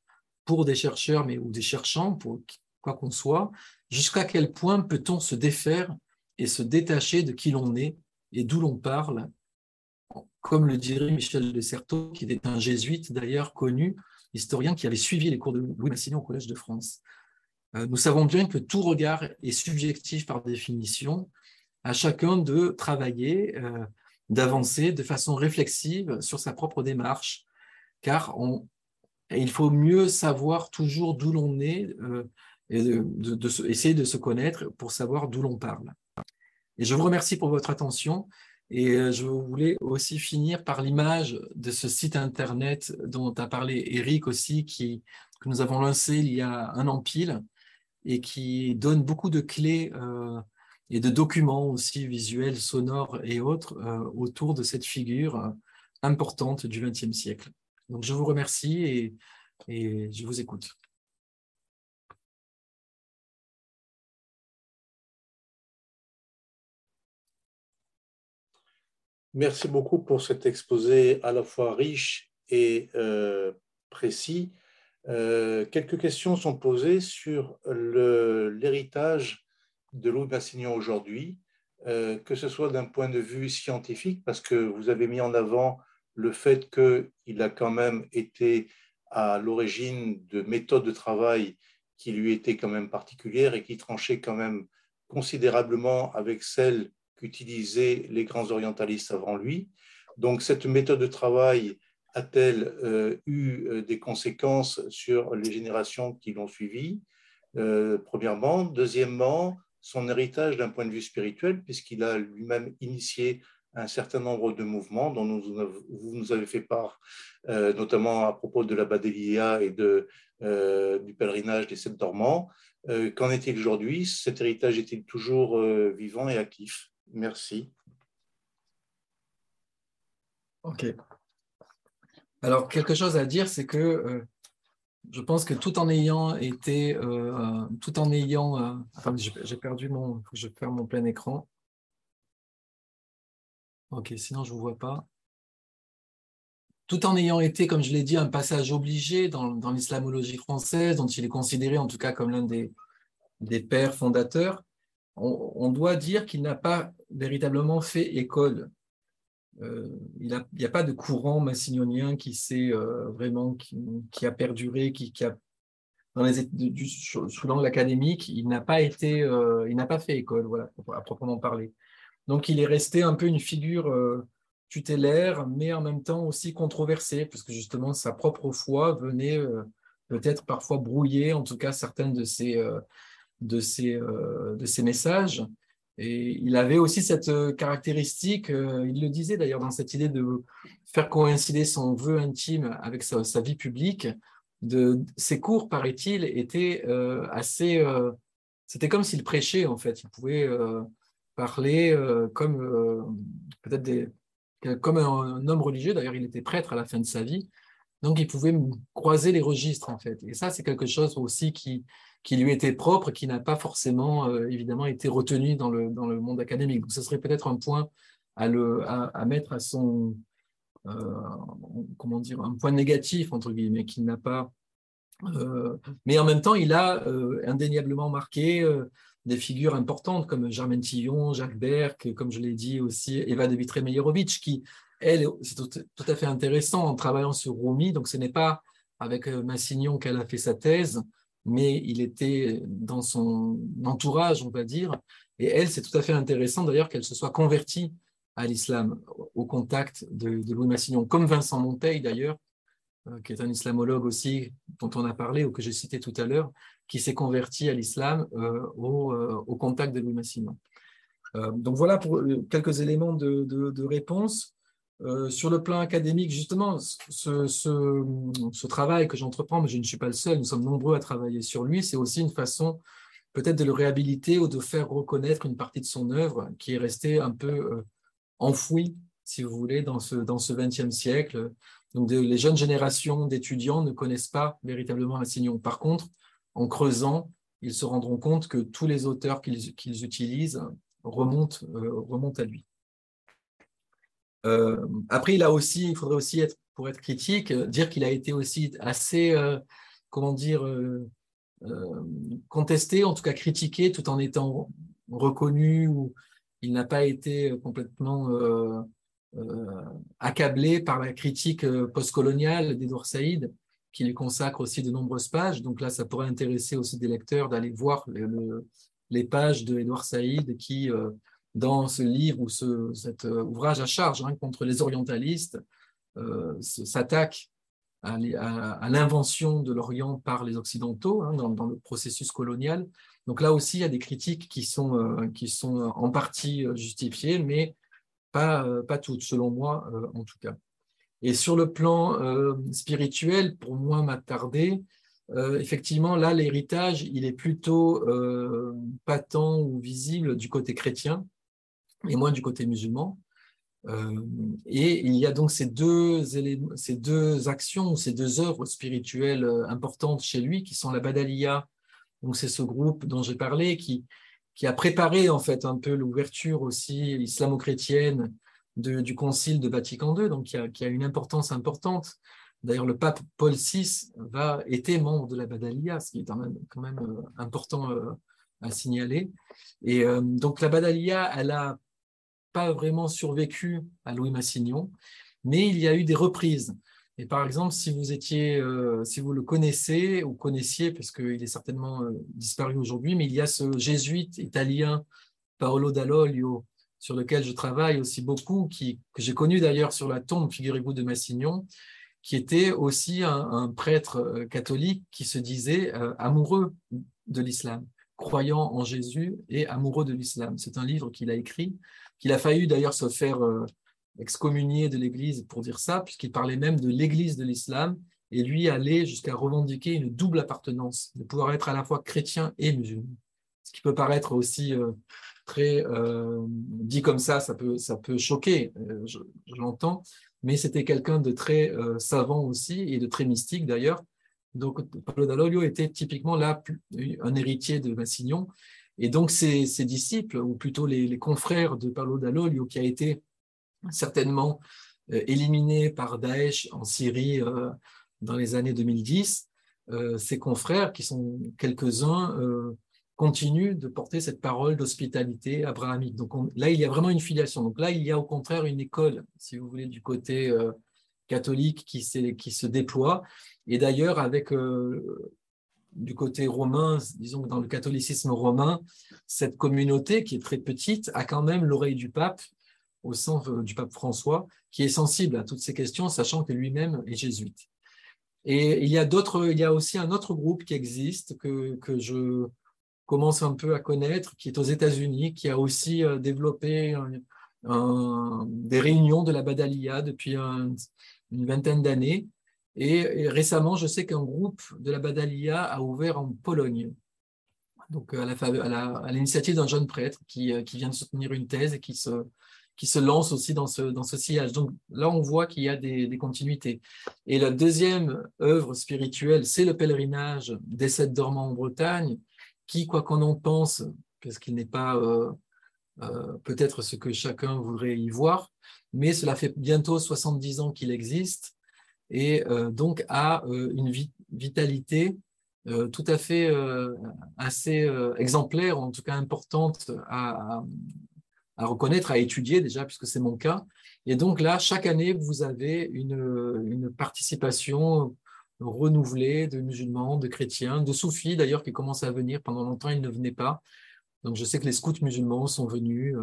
pour des chercheurs mais, ou des cherchants, pour quoi qu'on soit, jusqu'à quel point peut-on se défaire et se détacher de qui l'on est et d'où l'on parle, comme le dirait Michel de Certeau, qui était un jésuite d'ailleurs connu, historien qui avait suivi les cours de Louis Massignon au Collège de France. Euh, nous savons bien que tout regard est subjectif par définition, à chacun de travailler, euh, d'avancer de façon réflexive sur sa propre démarche, car il faut mieux savoir toujours d'où l'on est euh, et essayer de se connaître pour savoir d'où l'on parle. Et je vous remercie pour votre attention. Et euh, je voulais aussi finir par l'image de ce site internet dont a parlé Eric aussi, qui, que nous avons lancé il y a un an pile et qui donne beaucoup de clés euh, et de documents aussi visuels, sonores et autres euh, autour de cette figure importante du XXe siècle. Donc je vous remercie et, et je vous écoute. Merci beaucoup pour cet exposé à la fois riche et euh, précis. Euh, quelques questions sont posées sur l'héritage de Louis Massignon aujourd'hui, euh, que ce soit d'un point de vue scientifique, parce que vous avez mis en avant le fait qu'il a quand même été à l'origine de méthodes de travail qui lui étaient quand même particulières et qui tranchaient quand même considérablement avec celles qu'utilisaient les grands orientalistes avant lui. Donc cette méthode de travail a-t-elle euh, eu euh, des conséquences sur les générations qui l'ont suivi? Euh, Premièrement. Deuxièmement, son héritage d'un point de vue spirituel, puisqu'il a lui-même initié un certain nombre de mouvements dont vous nous avez fait part, notamment à propos de la Badélia et du pèlerinage des sept dormants. Qu'en est-il aujourd'hui? Cet héritage est-il toujours vivant et actif? Merci. Ok. Alors, quelque chose à dire, c'est que euh, je pense que tout en ayant été, euh, tout en ayant, euh, enfin, j'ai perdu mon, faut que je ferme mon plein écran. Ok, sinon je ne vous vois pas. Tout en ayant été, comme je l'ai dit, un passage obligé dans, dans l'islamologie française, dont il est considéré en tout cas comme l'un des, des pères fondateurs, on, doit dire qu'il n'a pas véritablement fait école. Euh, il n'y a, pas de courant massignonien qui s'est euh, vraiment qui, a perduré, qui, a dans les du, sous l'angle académique, il n'a pas été, euh, il n'a pas fait école, voilà, à proprement parler. Donc il est resté un peu une figure tutélaire, mais en même temps aussi controversée, parce que justement sa propre foi venait peut-être parfois brouiller, en tout cas certaines de ses de ces, euh, de ces messages. Et il avait aussi cette euh, caractéristique, euh, il le disait d'ailleurs dans cette idée de faire coïncider son vœu intime avec sa, vie publique. De, ses cours, paraît-il, étaient assez... C'était comme s'il prêchait, en fait. Il pouvait parler comme peut-être comme un, homme religieux. D'ailleurs, il était prêtre à la fin de sa vie. Donc, il pouvait croiser les registres, en fait. Et ça, c'est quelque chose aussi qui, qui lui était propre, qui n'a pas forcément, euh, évidemment, été retenu dans le, dans le monde académique. Donc, ce serait peut-être un point à, le, à, mettre à son, euh, comment dire, un point négatif, entre guillemets, qu'il n'a pas. Euh, mais en même temps, il a indéniablement marqué des figures importantes comme Germaine Tillon, Jacques Berck, comme je l'ai dit aussi, Eva de Vitré-Meyerovitch, qui, elle, c'est tout, tout, à fait intéressant en travaillant sur Rumi. Donc, ce n'est pas avec Massignon qu'elle a fait sa thèse, mais il était dans son entourage, on va dire, Et elle, c'est tout à fait intéressant d'ailleurs qu'elle se soit convertie à l'islam au contact de, Louis Massignon, comme Vincent Monteil d'ailleurs, euh, qui est un islamologue aussi dont on a parlé ou que j'ai cité tout à l'heure, qui s'est converti à l'islam euh, au, euh, au, contact de Louis Massignon. donc voilà pour quelques éléments de réponse. Euh, sur le plan académique, justement, ce, travail que j'entreprends, mais je ne suis pas le seul, nous sommes nombreux à travailler sur lui, c'est aussi une façon peut-être de le réhabiliter ou de faire reconnaître une partie de son œuvre qui est restée un peu euh, enfouie, si vous voulez, dans ce, dans ce 20e siècle. Donc, les jeunes générations d'étudiants ne connaissent pas véritablement Massignon. Par contre, en creusant, ils se rendront compte que tous les auteurs qu'ils utilisent euh, remontent à lui. Euh, après, il aussi, il faudrait aussi pour être critique, euh, dire qu'il a été aussi assez, euh, comment dire, contesté, en tout cas critiqué, tout en étant reconnu ou il n'a pas été complètement accablé par la critique postcoloniale d'Edouard Saïd, qui lui consacre aussi de nombreuses pages. Donc là, ça pourrait intéresser aussi des lecteurs d'aller voir le, le, les pages de Edouard Saïd qui dans ce livre ou ce, cet euh, ouvrage à charge hein, contre les orientalistes euh, s'attaque à, l'invention de l'Orient par les Occidentaux hein, dans, le processus colonial. Donc là aussi, il y a des critiques qui sont, euh, qui sont en partie justifiées, mais pas, pas toutes, selon moi en tout cas. Et sur le plan spirituel, pour moi, m'attarder, effectivement, là, l'héritage, il est plutôt patent ou visible du côté chrétien, et moins du côté musulman. Euh, et il y a donc ces deux, éléments, ces deux actions, ces deux œuvres spirituelles euh, importantes chez lui, qui sont la Badalia, donc c'est ce groupe dont j'ai parlé, qui, qui a préparé en fait un peu l'ouverture aussi islamo-chrétienne du Concile de Vatican II, donc qui a, qui a une importance importante. D'ailleurs, le pape Paul VI va, était membre de la Badalia, ce qui est quand même, quand même euh, important à signaler. Et donc la Badalia, elle a pas vraiment survécu à Louis Massignon, mais il y a eu des reprises. Et par exemple, si vous étiez, euh, si vous le connaissez ou connaissiez, parce qu'il est certainement euh, disparu aujourd'hui, mais il y a ce jésuite italien Paolo Dall'Olio, sur lequel je travaille aussi beaucoup, qui, que j'ai connu d'ailleurs sur la tombe, figurez-vous, de Massignon, qui était aussi un, prêtre euh, catholique qui se disait amoureux de l'islam, croyant en Jésus et amoureux de l'islam. C'est un livre qu'il a écrit qu'il a failli d'ailleurs se faire euh, excommunier de l'Église pour dire ça, puisqu'il parlait même de l'Église de l'islam, et lui allait jusqu'à revendiquer une double appartenance, de pouvoir être à la fois chrétien et musulman. Ce qui peut paraître aussi euh, très euh, dit comme ça, ça peut, ça peut choquer, je, l'entends, mais c'était quelqu'un de très savant aussi et de très mystique d'ailleurs. Donc Paolo Dall'Olio était typiquement là un héritier de Massignon, et donc, ses, ses, disciples, ou plutôt les, confrères de Paolo Dall'Olio, qui a été certainement euh, éliminé par Daesh en Syrie euh, dans les années 2010, euh, ses confrères, qui sont quelques-uns, euh, continuent de porter cette parole d'hospitalité abrahamique. Donc on, là, il y a vraiment une filiation. Donc là, il y a au contraire une école, si vous voulez, du côté euh, catholique qui, se déploie. Et d'ailleurs, avec euh, du côté romain, disons dans le catholicisme romain, cette communauté qui est très petite a quand même l'oreille du pape, au sens du pape François, qui est sensible à toutes ces questions, sachant que lui-même est jésuite. Et il y a d'autres, il y a aussi un autre groupe qui existe que, que je commence un peu à connaître, qui est aux États-Unis, qui a aussi euh, développé des réunions de la Badalia depuis un, une vingtaine d'années et, récemment, je sais qu'un groupe de la Badalia a ouvert en Pologne, donc à l'initiative d'un jeune prêtre qui, qui, vient de soutenir une thèse et qui se, lance aussi dans ce, sillage. Donc là, on voit qu'il y a des, continuités. Et la deuxième œuvre spirituelle, c'est le pèlerinage des sept dormants en Bretagne, qui, quoi qu'on en pense, parce qu'il n'est pas euh, euh, peut-être ce que chacun voudrait y voir, mais cela fait bientôt 70 ans qu'il existe et euh, donc a euh, une vi vitalité euh, tout à fait assez exemplaire, en tout cas importante à, à, reconnaître, à étudier déjà, puisque c'est mon cas. Et donc là, chaque année, vous avez une participation renouvelée de musulmans, de chrétiens, de soufis d'ailleurs qui commencent à venir. Pendant longtemps, ils ne venaient pas. Donc, je sais que les scouts musulmans sont venus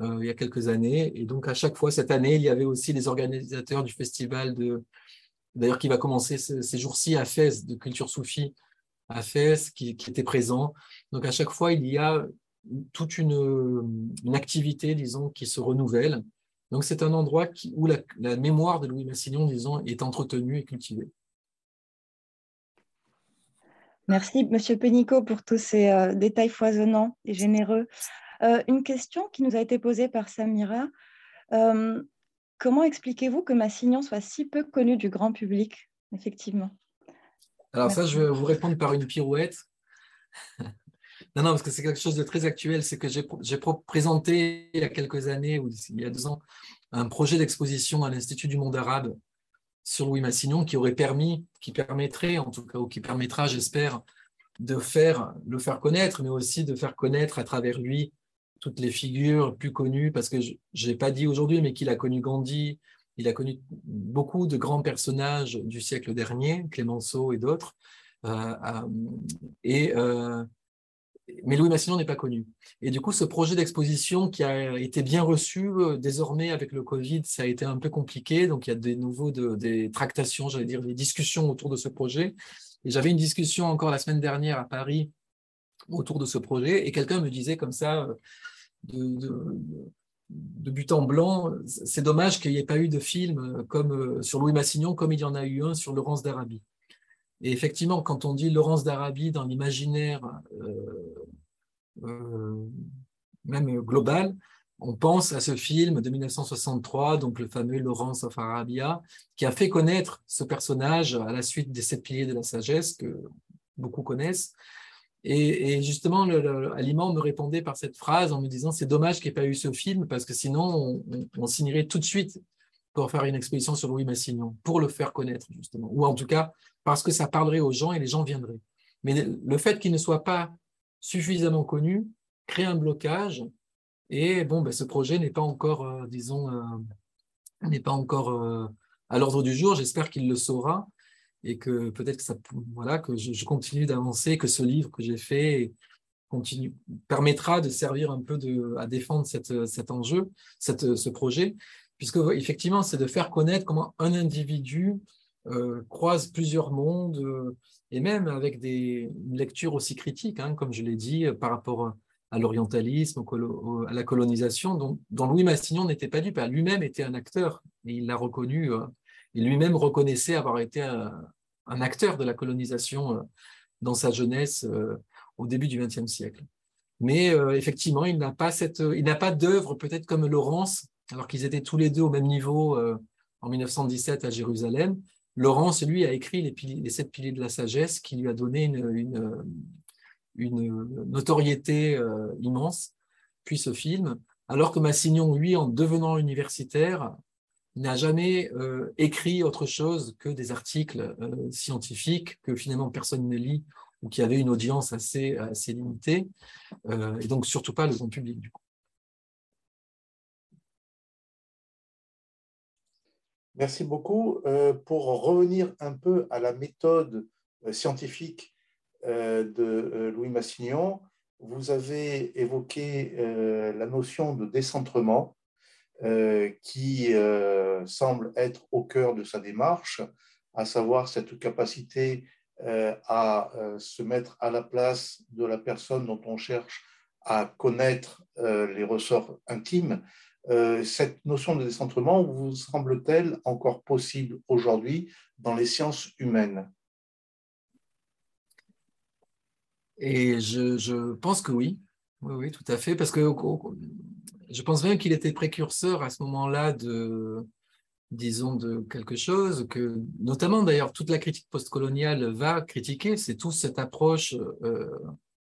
il y a quelques années. Et donc, à chaque fois, cette année, il y avait aussi les organisateurs du festival de, d'ailleurs, qui va commencer ces jours-ci à Fès, de culture soufie à Fès, qui, était présent. Donc, à chaque fois, il y a toute une, activité, disons, qui se renouvelle. Donc, c'est un endroit où la, la, mémoire de Louis Massignon, disons, est entretenue et cultivée. Merci, Monsieur Pénicaud, pour tous ces euh, détails foisonnants et généreux. Euh, une question qui nous a été posée par Samira. Euh, comment expliquez-vous que Massignon soit si peu connu du grand public, effectivement? Alors Merci. ça, je vais vous répondre par une pirouette. non, non, parce que c'est quelque chose de très actuel. C'est que j'ai présenté il y a quelques années, ou il y a deux ans, un projet d'exposition à l'Institut du monde arabe sur Louis Massignon qui aurait permis, qui permettrait en tout cas, ou qui permettra, j'espère, de faire, le faire connaître, mais aussi de faire connaître à travers lui toutes les figures plus connues, parce que je n'ai pas dit aujourd'hui, mais qu'il a connu Gandhi, il a connu beaucoup de grands personnages du siècle dernier, Clémenceau et d'autres. Euh, et, euh, mais Louis Massignon n'est pas connu. Et du coup, ce projet d'exposition qui a été bien reçu, euh, désormais avec le Covid, ça a été un peu compliqué. Donc, il y a des nouveaux de, des tractations, j'allais dire, des discussions autour de ce projet. Et j'avais une discussion encore la semaine dernière à Paris autour de ce projet, et quelqu'un me disait comme ça, euh, de, de, but en blanc, c'est dommage qu'il n'y ait pas eu de film comme euh, sur Louis Massignon, comme il y en a eu un sur Laurence d'Arabie. Et effectivement, quand on dit Laurence d'Arabie dans l'imaginaire euh, euh, même global, on pense à ce film de 1963, donc le fameux Laurence of Arabia, qui a fait connaître ce personnage à la suite des sept piliers de la sagesse que beaucoup connaissent. Et, justement, Aliment me répondait par cette phrase en me disant c'est dommage qu'il n'y ait pas eu ce film parce que sinon on, on, on signerait tout de suite pour faire une exposition sur Louis Massignon, pour le faire connaître justement, ou en tout cas parce que ça parlerait aux gens et les gens viendraient. Mais le fait qu'il ne soit pas suffisamment connu crée un blocage et bon, ben, ce projet n'est pas encore, euh, disons, euh, n'est pas encore euh, à l'ordre du jour. J'espère qu'il le saura et que peut-être que ça, voilà, que je, continue d'avancer, que ce livre que j'ai fait continue, permettra de servir un peu de, à défendre cette, cet enjeu, cette, ce projet, puisque effectivement, c'est de faire connaître comment un individu euh, croise plusieurs mondes, euh, et même avec des, une lecture aussi critique, hein, comme je l'ai dit, euh, par rapport à l'orientalisme, à la colonisation, dont, Louis Massignon n'était pas dupe. Lui-même était un acteur, et il l'a reconnu, et lui-même reconnaissait avoir été un, acteur de la colonisation euh, dans sa jeunesse au début du XXe siècle. Mais effectivement, il n'a pas cette, il n'a pas d'œuvre peut-être comme Laurence, alors qu'ils étaient tous les deux au même niveau en 1917 à Jérusalem, Laurence, lui, a écrit les, sept piliers de la sagesse qui lui a donné une, notoriété euh, immense, puis ce film, alors que Massignon, lui, en devenant universitaire, n'a jamais euh, écrit autre chose que des articles euh, scientifiques que finalement personne ne lit ou qui avaient une audience assez, assez limitée, euh, et donc surtout pas le grand public du coup. Merci beaucoup. Pour revenir un peu à la méthode scientifique de Louis Massignon, vous avez évoqué la notion de décentrement qui semble être au cœur de sa démarche, à savoir cette capacité à se mettre à la place de la personne dont on cherche à connaître les ressorts intimes euh, cette notion de décentrement vous semble-t-elle encore possible aujourd'hui dans les sciences humaines? Et je, pense que oui. oui, oui, tout à fait, parce que je pense même qu'il était précurseur à ce moment-là de, disons, de quelque chose que, notamment d'ailleurs, toute la critique postcoloniale va critiquer, c'est toute cette approche euh,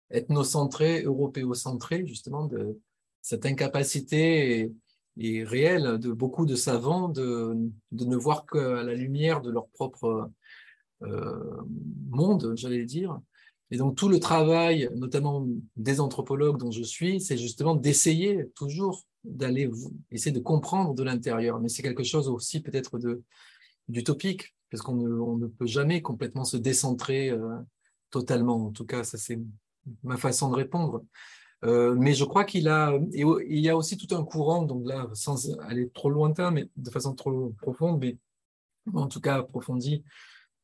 ethnocentrée, européocentrée, justement, de, cette incapacité est, réelle de beaucoup de savants de, de ne voir qu'à la lumière de leur propre euh, monde, j'allais dire. Et donc tout le travail, notamment des anthropologues dont je suis, c'est justement d'essayer toujours d'aller essayer de comprendre de l'intérieur. Mais c'est quelque chose aussi peut-être d'utopique, parce qu'on ne, peut jamais complètement se décentrer euh, totalement. En tout cas, ça c'est ma façon de répondre. Euh, mais je crois qu'il a, il y a aussi tout un courant, donc là, sans aller trop lointain, mais de façon trop profonde, mais en tout cas approfondie,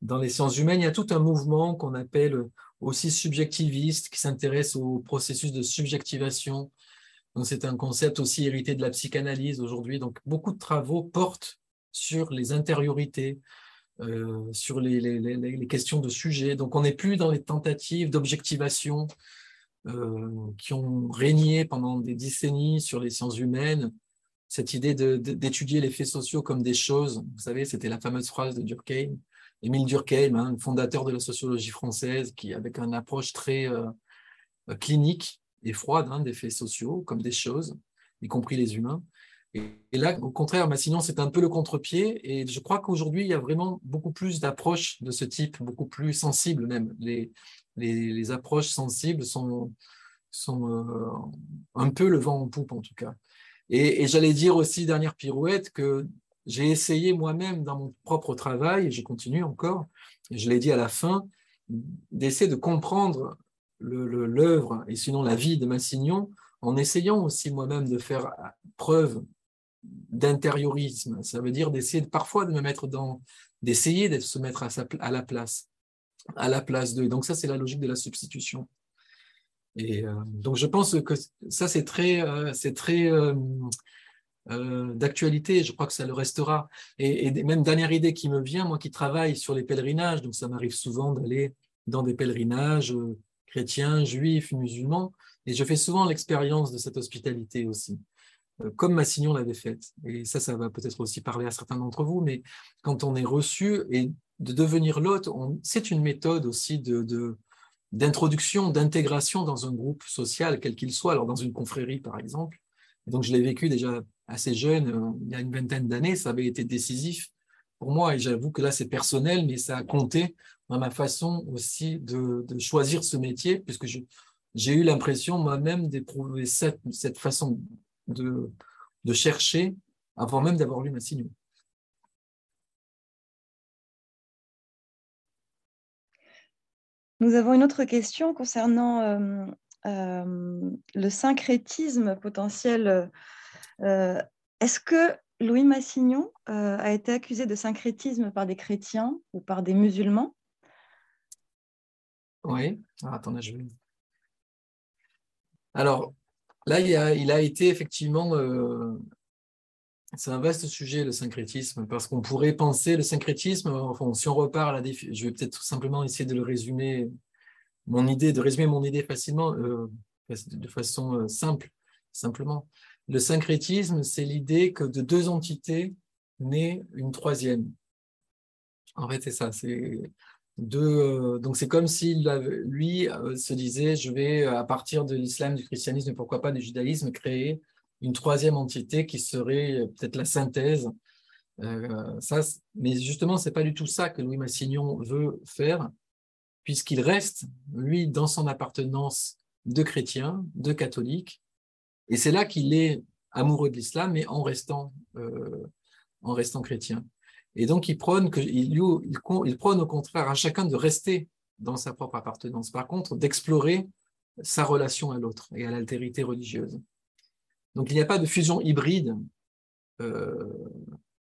dans les sciences humaines, il y a tout un mouvement qu'on appelle aussi subjectiviste, qui s'intéresse au processus de subjectivation. C'est un concept aussi hérité de la psychanalyse aujourd'hui. Donc, beaucoup de travaux portent sur les intériorités, euh, sur les, les, les, questions de sujet. Donc, on n'est plus dans les tentatives d'objectivation euh, qui ont régné pendant des décennies sur les sciences humaines. Cette idée d'étudier les faits sociaux comme des choses, vous savez, c'était la fameuse phrase de Durkheim, Émile Durkheim, hein, fondateur de la sociologie française, qui avec une approche très euh, clinique et froide hein, des faits sociaux comme des choses, y compris les humains. Et, là, au contraire, Massignon, c'est un peu le contre-pied. Et je crois qu'aujourd'hui, il y a vraiment beaucoup plus d'approches de ce type, beaucoup plus sensibles même. Les, approches sensibles sont, sont euh, un peu le vent en poupe, en tout cas. Et, et j'allais dire aussi, dernière pirouette, que j'ai essayé moi-même dans mon propre travail, et je continue encore, et je l'ai dit à la fin, d'essayer de comprendre l'œuvre et sinon la vie de Massignon en essayant aussi moi-même de faire preuve d'intériorisme. Ça veut dire d'essayer parfois de me mettre dans, d'essayer de se mettre à, la place, à la place de. Donc ça, c'est la logique de la substitution. Et euh, donc je pense que ça, c'est très, euh, c'est très euh, d'actualité. Je crois que ça le restera. Et, et, même dernière idée qui me vient, moi qui travaille sur les pèlerinages, donc ça m'arrive souvent d'aller dans des pèlerinages chrétiens, juifs, musulmans, et je fais souvent l'expérience de cette hospitalité aussi. Euh, comme Massignon l'avait faite. Et ça, ça va peut-être aussi parler à certains d'entre vous, mais quand on est reçu et de devenir l'hôte, c'est une méthode aussi de, d'introduction, d'intégration dans un groupe social, quel qu'il soit, alors dans une confrérie par exemple. donc je l'ai vécu déjà assez jeune, euh, il y a une vingtaine d'années, ça avait été décisif pour moi, et j'avoue que là c'est personnel, mais ça a compté dans ma façon aussi de, choisir ce métier, puisque j'ai eu l'impression moi-même d'éprouver cette, façon de, chercher avant même d'avoir lu Massignon. Nous avons une autre question concernant euh, euh, le syncrétisme potentiel. Euh, est-ce que Louis Massignon a été accusé de syncrétisme par des chrétiens ou par des musulmans? Oui. Je. Alors, Là, il a, été effectivement, euh, c'est un vaste sujet le syncrétisme, parce qu'on pourrait penser le syncrétisme, enfin, si on repart à la je vais peut-être simplement essayer de le résumer, mon idée, de résumer mon idée facilement, euh, de façon euh, simple, simplement. Le syncrétisme, c'est l'idée que de deux entités naît une troisième. En fait, c'est ça. C'est euh, donc c'est comme s'il lui euh, se disait je vais à partir de l'islam, du christianisme pourquoi pas du judaïsme créer une troisième entité qui serait euh, peut-être la synthèse. ça, mais justement c'est pas du tout ça que Louis Massignon veut faire puisqu'il reste lui dans son appartenance de chrétien, de catholique et c'est là qu'il est amoureux de l'islam mais en restant en restant chrétien. Et donc, il prône, que, il, il prône au contraire à chacun de rester dans sa propre appartenance. Par contre, d'explorer sa relation à l'autre et à l'altérité religieuse. Donc, il n'y a pas de fusion hybride. Euh,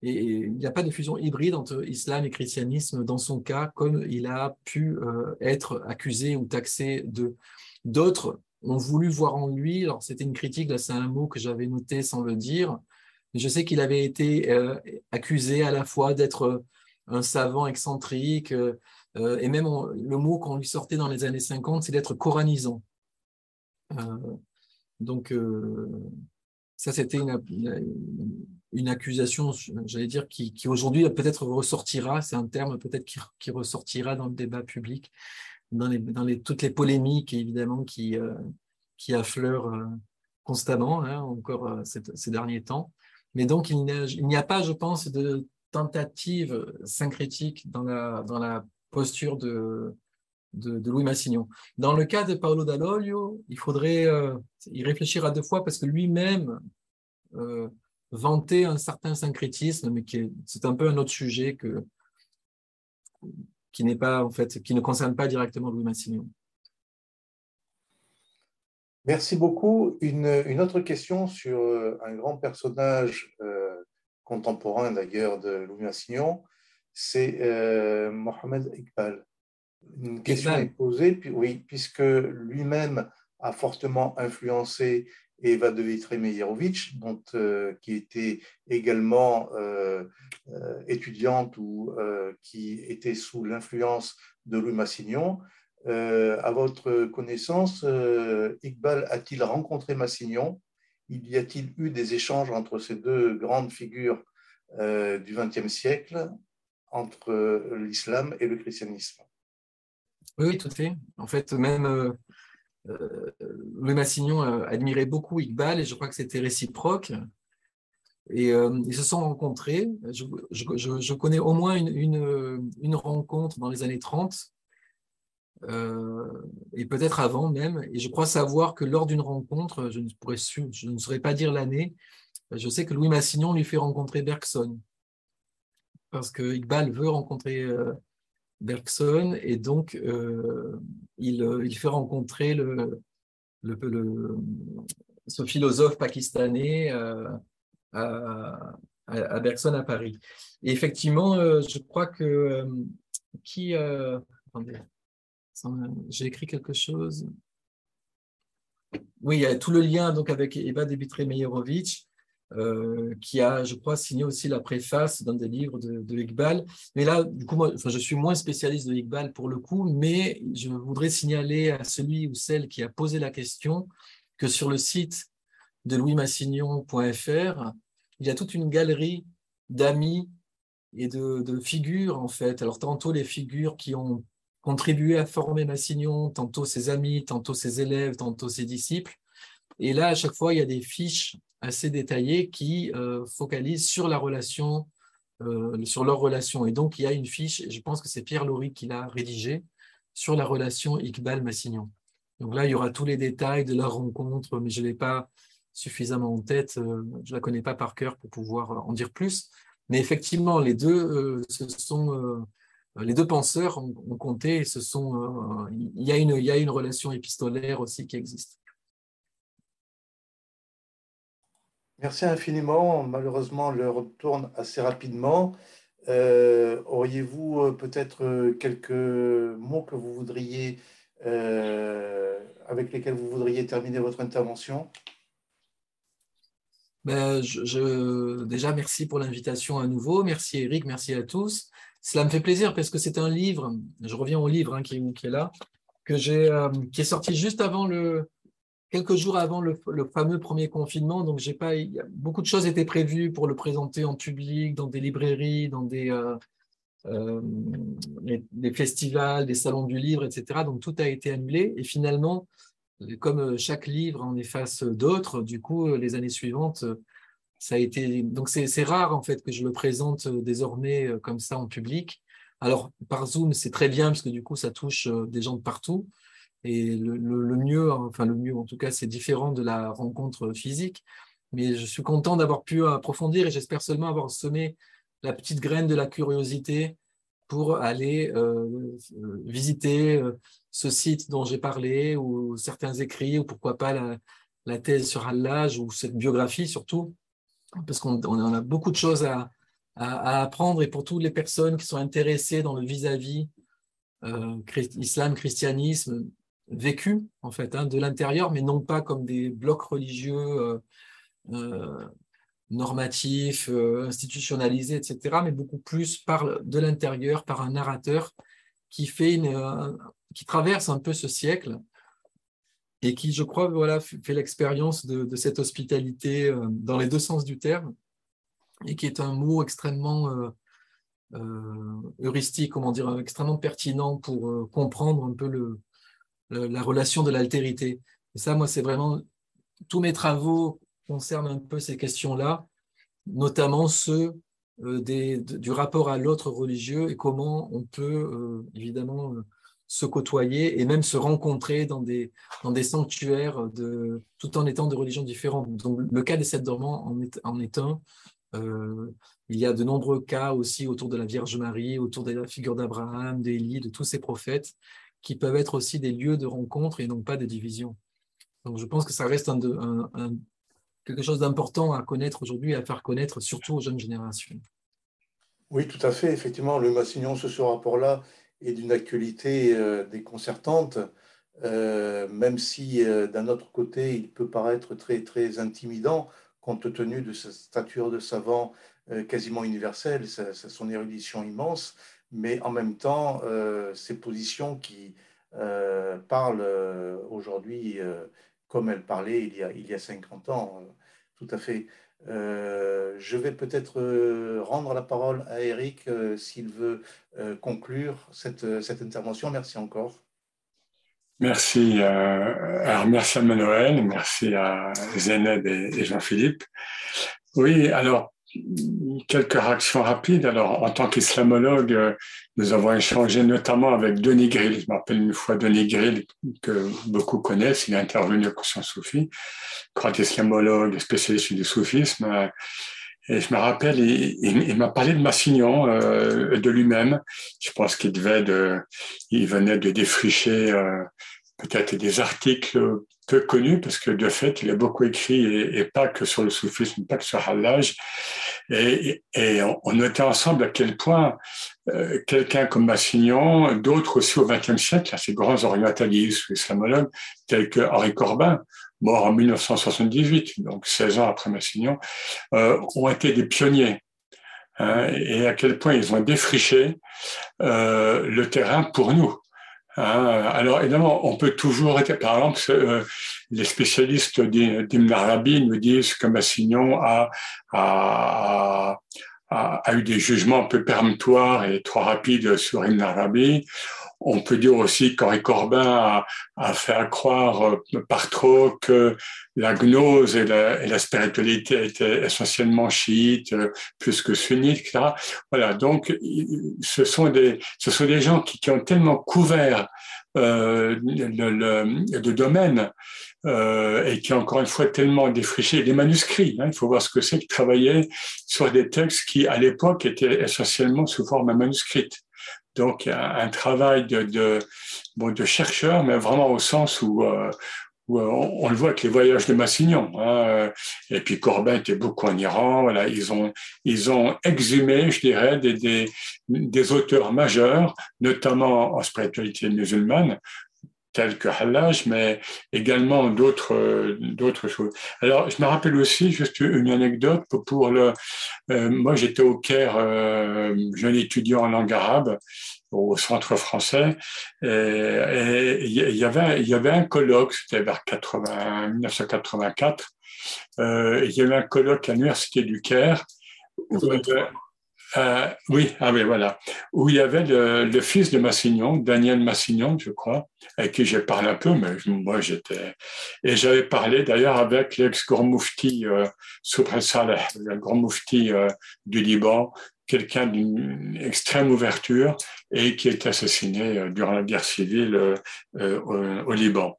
et il n'y a pas de fusion hybride entre islam et christianisme dans son cas, comme il a pu euh, être accusé ou taxé de. D'autres ont voulu voir en lui, alors c'était une critique, là c'est un mot que j'avais noté sans le dire, je sais qu'il avait été euh, accusé à la fois d'être euh, un savant excentrique, euh, et même le mot qu'on lui sortait dans les années 50, c'est d'être coranisant. donc, ça, c'était une, accusation, j'allais dire, qui, aujourd'hui peut-être ressortira, c'est un terme peut-être qui, ressortira dans le débat public, dans, toutes les polémiques, évidemment, qui, qui affleurent constamment, hein, encore ces derniers temps. Mais donc, il n'y a, pas, je pense, de tentative syncrétique dans la, posture de, Louis Massignon. Dans le cas de Paolo Dall'Olio, il faudrait euh, y réfléchir à deux fois parce que lui-même euh, vantait un certain syncrétisme, mais c'est un peu un autre sujet que, qui n'est pas, en fait, qui ne concerne pas directement Louis Massignon. Merci beaucoup. Une, une, autre question sur un grand personnage euh, contemporain d'ailleurs de Louis Massignon, c'est euh, Mohamed Iqbal. Une question est posée, puis, oui, puisque lui-même a fortement influencé Eva de Vitré-Meyerovitch, euh, qui était également euh, euh, étudiante ou qui était sous l'influence de Louis Massignon. à votre connaissance, Iqbal a-t-il rencontré Massignon? Il y a-t-il eu des échanges entre ces deux grandes figures du XXe siècle, entre l'islam et le christianisme? Oui, tout à fait. En fait, même euh, Louis Massignon admirait beaucoup Iqbal et je crois que c'était réciproque. Et euh, ils se sont rencontrés. Je, connais au moins une, rencontre dans les années 30, euh, et peut-être avant même. Et je crois savoir que lors d'une rencontre, je ne, pourrais, je ne saurais pas dire l'année, je sais que Louis Massignon lui fait rencontrer Bergson. Parce que Iqbal veut rencontrer Bergson, et donc euh, il, euh, il, fait rencontrer ce philosophe pakistanais euh, à, Bergson à Paris. Et effectivement, je crois que qui j'ai écrit quelque chose. Oui, il y a tout le lien donc avec Eva Debitré-Meyerovitch. Euh, qui a, je crois, signé aussi la préface d'un des livres de, de, Iqbal. Mais là, du coup, moi, enfin, je suis moins spécialiste de Iqbal pour le coup, mais je voudrais signaler à celui ou celle qui a posé la question que sur le site de louismassignon.fr, il y a toute une galerie d'amis et de, de, figures, en fait. Alors, tantôt les figures qui ont contribué à former Massignon, tantôt ses amis, tantôt ses élèves, tantôt ses disciples. Et là, à chaque fois, il y a des fiches assez détaillées qui euh, focalisent sur la relation, euh, sur leur relation. Et donc, il y a une fiche, je pense que c'est Pierre Laurie qui l'a rédigée, sur la relation Iqbal-Massignon. Donc là, il y aura tous les détails de leur rencontre, mais je ne l'ai pas suffisamment en tête, euh, je ne la connais pas par cœur pour pouvoir en dire plus. Mais effectivement, les deux, sont, les deux penseurs ont, compté, il, y il y a une relation épistolaire aussi qui existe. Merci infiniment. Malheureusement, l'heure tourne assez rapidement. Euh, auriez-vous euh, peut-être euh, quelques mots que vous voudriez, avec lesquels vous voudriez terminer votre intervention? Ben, je, Déjà, merci pour l'invitation à nouveau. Merci Eric, merci à tous. Cela me fait plaisir parce que c'est un livre, je reviens au livre hein, qui, est là, que qui est sorti juste avant le, quelques jours avant le, fameux premier confinement. Donc, j'ai pas, beaucoup de choses étaient prévues pour le présenter en public, dans des librairies, dans des, euh, euh, festivals, des salons du livre, etc. Donc, tout a été annulé. Et finalement, comme chaque livre en efface d'autres, du coup, les années suivantes, ça a été. Donc, c'est rare en fait que je le présente désormais comme ça en public. Alors, par Zoom, c'est très bien parce que du coup, ça touche des gens de partout. Et le, mieux, enfin le mieux en tout cas, c'est différent de la rencontre physique. Mais je suis content d'avoir pu approfondir et j'espère seulement avoir semé la petite graine de la curiosité pour aller euh, visiter euh, ce site dont j'ai parlé ou certains écrits ou pourquoi pas la, thèse sur Hallage ou cette biographie surtout, parce qu'on on a beaucoup de choses à, apprendre et pour toutes les personnes qui sont intéressées dans le vis-à-vis euh, islam, christianisme, vécu en fait hein, de l'intérieur, mais non pas comme des blocs religieux euh, euh, normatifs, euh, institutionnalisés, etc., mais beaucoup plus par de l'intérieur, par un narrateur qui fait une, qui traverse un peu ce siècle et qui, je crois, voilà, fait l'expérience de, de, cette hospitalité dans les deux sens du terme et qui est un mot extrêmement heuristique, comment dire, extrêmement pertinent pour comprendre un peu le, la relation de l'altérité. Ça, moi, c'est vraiment tous mes travaux concernent un peu ces questions-là, notamment ceux euh, des, du rapport à l'autre religieux et comment on peut euh, évidemment euh, se côtoyer et même se rencontrer dans des, dans des sanctuaires de, tout en étant de religions différentes. Donc, le cas des sept dormants en est, en est un. il y a de nombreux cas aussi autour de la Vierge Marie, autour de la figure d'Abraham, d'Élie, de tous ces prophètes qui peuvent être aussi des lieux de rencontre et non pas de division. Donc je pense que ça reste quelque chose d'important à connaître aujourd'hui et à faire connaître surtout aux jeunes générations. Oui, tout à fait. Effectivement, le Massignon, ce, ce rapport-là est d'une actualité euh, déconcertante, euh, même si euh, d'un autre côté, il peut paraître très, très intimidant compte tenu de sa stature de savant quasiment universelle, son érudition immense, mais en même temps, ses positions qui parlent aujourd'hui comme elle parlait il y a, il y a 50 ans, tout à fait. Euh, je vais peut-être euh, rendre la parole à Eric euh, s'il veut conclure cette, cette, intervention. Merci encore. Merci. alors merci à Manuel, merci à Zéned et Jean-Philippe. Oui, alors quelques réactions rapides. Alors, en tant qu'islamologue, euh, nous avons échangé notamment avec Denis Grill. Je m'appelle une fois Denis Grill, que beaucoup connaissent. Il est intervenu au Conscience Soufi, grand islamologue, spécialiste du soufisme. Et je me rappelle, il, m'a parlé de Massignon, euh, de lui-même. Je pense qu'il devait de, il venait de défricher euh, peut-être des articles peu connus, parce que de fait, il a beaucoup écrit, et, pas que sur le soufisme, pas que sur Hallaj. Et, on, notait ensemble à quel point euh, quelqu'un comme Massignon, d'autres aussi au XXe siècle, ces grands orientalistes ou islamologues, tels que Henri Corbin, mort en 1978, donc 16 ans après Massignon, euh, ont été des pionniers. Hein, et à quel point ils ont défriché euh, le terrain pour nous. Hein, alors évidemment, on peut toujours être, par exemple, euh, les spécialistes d'Ibn Arabi nous disent que Massignon a, a, a, eu des jugements un peu peremptoires et trop rapides sur Ibn Arabi. On peut dire aussi qu'Henri Corbin a, fait croire euh, par trop que la gnose et la, et la spiritualité étaient essentiellement chiites, euh, plus que sunnites, etc. Voilà, donc ce sont des, ce sont des gens qui, qui ont tellement couvert euh, le, le, le, domaine euh, et qui, encore une fois, tellement défriché des manuscrits. Hein, il faut voir ce que c'est que travailler sur des textes qui, à l'époque, étaient essentiellement sous forme manuscrite. Donc, un, travail de, de, chercheur, mais vraiment au sens où, euh, euh, on, le voit avec les voyages de Massignon. Hein, euh, et puis Corbin était beaucoup en Iran. Voilà, ils ont, exhumé, je dirais, des, des auteurs majeurs, notamment en spiritualité musulmane, tels que Hallaj, mais également d'autres d'autres choses. Alors, je me rappelle aussi juste une anecdote pour, le. Euh, moi, j'étais au Caire, euh, jeune étudiant en langue arabe au centre français, et il y avait il y avait un colloque, c'était vers 80, 1984. Euh, il y avait un colloque à l'université du Caire. Euh, oui, ah oui, voilà. Où il y avait le, fils de Massignon, Daniel Massignon, je crois, avec qui j'ai parlé un peu, mais moi j'étais. Et j'avais parlé d'ailleurs avec l'ex-grand moufti euh, Saleh, le grand moufti euh, du Liban, quelqu'un d'une extrême ouverture et qui est assassiné euh, durant la guerre civile euh, au, au, Liban.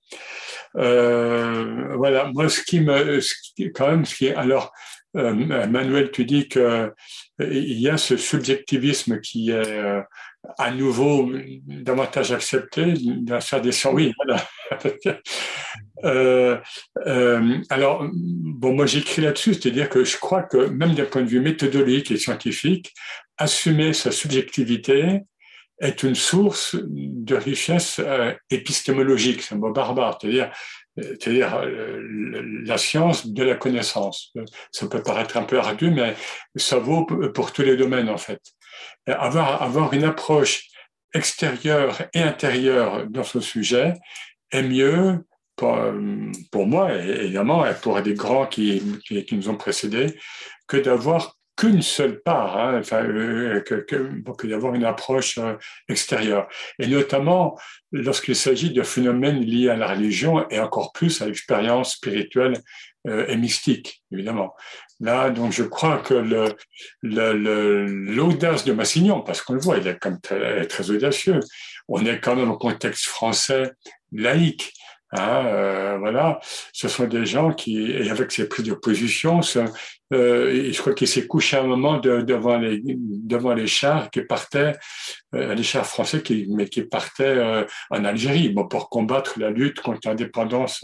voilà, moi ce qui me, ce qui, quand même, ce qui est alors Manuel, tu dis qu'il euh, y a ce subjectivisme qui est euh, à nouveau davantage accepté dans sa descente. Oui, voilà. euh, euh, alors, bon, moi j'écris là-dessus, c'est-à-dire que je crois que même d'un point de vue méthodologique et scientifique, assumer sa subjectivité est une source de richesse épistémologique, c'est un mot barbare, c'est-à-dire c'est-à-dire euh, la science de la connaissance. Ça peut paraître un peu ardu, mais ça vaut pour tous les domaines en fait. Avoir, avoir une approche extérieure et intérieure dans ce sujet est mieux pour, pour moi, évidemment, et pour des grands qui, qui nous ont précédés, que d'avoir qu'une seule part, hein, enfin, euh, que, que, d'avoir une approche euh, extérieure. Et notamment lorsqu'il s'agit de phénomènes liés à la religion et encore plus à l'expérience spirituelle euh, et mystique, évidemment. Là, donc, je crois que l'audace de Massignon, parce qu'on le voit, il est très, très audacieux. On est quand même au contexte français laïque. Hein, euh, voilà, ce sont des gens qui, et avec ces prises de position, euh, je crois qu'il s'est couché un moment devant les devant les chars qui partaient, euh, les chars français qui mais qui partaient en Algérie, bon pour combattre la lutte contre l'indépendance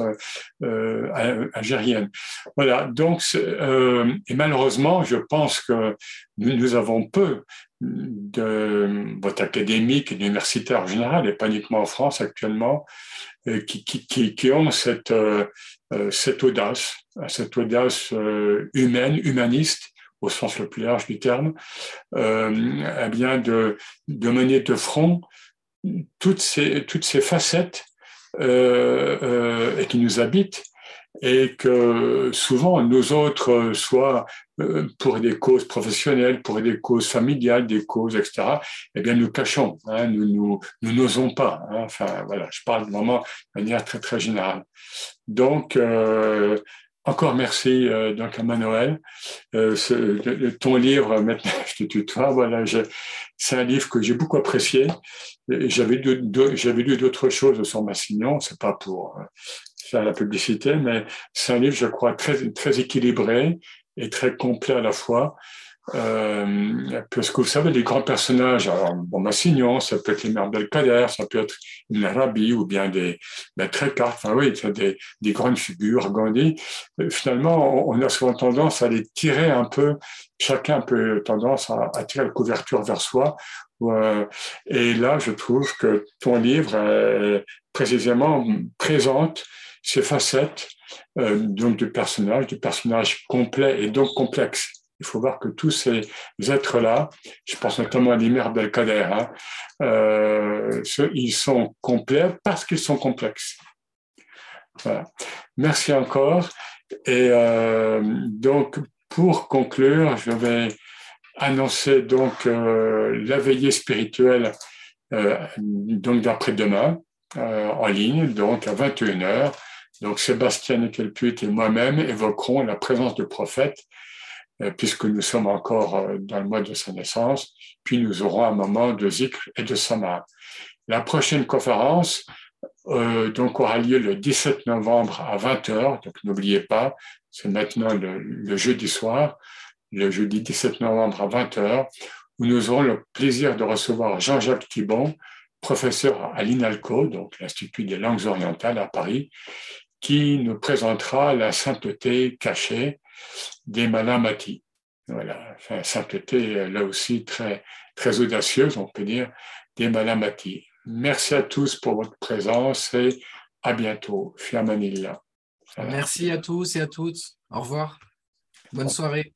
algérienne. Voilà, donc et malheureusement, je pense que nous, avons peu de votre académique et universitaire en général, et pas uniquement en France actuellement, qui, qui, ont cette, euh, euh, cette audace, cette audace humaine, humaniste, au sens le plus large du terme, euh, eh bien de, de mener de front toutes ces, facettes euh, qui nous habitent et que souvent nous autres, soit euh, pour des causes professionnelles, pour des causes familiales, des causes, etc., eh bien nous cachons, hein, nous n'osons pas. Hein, enfin voilà, je parle vraiment de manière très très générale. Donc euh, encore merci euh, donc à Manuel. Euh, ton livre, maintenant je te tutoie, voilà, c'est un livre que j'ai beaucoup apprécié. J'avais lu d'autres choses sur Massignon, c'est pas pour euh, faire la publicité, mais c'est un livre, je crois, très, très équilibré et très complet à la fois. Euh, parce que vous savez, les grands personnages, alors, bon, Massignon, ça peut être les mères Belkader, ça peut être une Arabi ou bien des ben, très enfin oui, des, des grandes figures, Gandhi. Euh, finalement, on a souvent tendance à les tirer un peu, chacun a peu tendance à, tirer la couverture vers soi. Et là, je trouve que ton livre, précisément, présente ces facettes euh, donc du personnage, du personnage complet et donc complexe. Il faut voir que tous ces êtres-là, je pense notamment à l'Imer Abdelkader, hein, euh, ils sont complets parce qu'ils sont complexes. Merci encore. Et euh, donc, pour conclure, je vais annoncer donc la veillée spirituelle donc d'après-demain en ligne, donc à 21h. Donc Sébastien Ekelput et moi-même évoquerons la présence de prophètes euh, puisque nous sommes encore euh, dans le mois de sa naissance, puis nous aurons un moment de zikr et de samar. La prochaine conférence euh, donc aura lieu le 17 novembre à 20h, donc n'oubliez pas, c'est maintenant le, le, jeudi soir, le jeudi 17 novembre à 20h, où nous aurons le plaisir de recevoir Jean-Jacques Thibon, professeur à l'INALCO, donc l'Institut des langues orientales à Paris, qui nous présentera la sainteté cachée des Malamati. Voilà, enfin, sainteté là aussi très, très audacieuse, on peut dire, des Malamati. Merci à tous pour votre présence et à bientôt. Fiamanilla. Merci à tous et à toutes. Au revoir. Bonne soirée.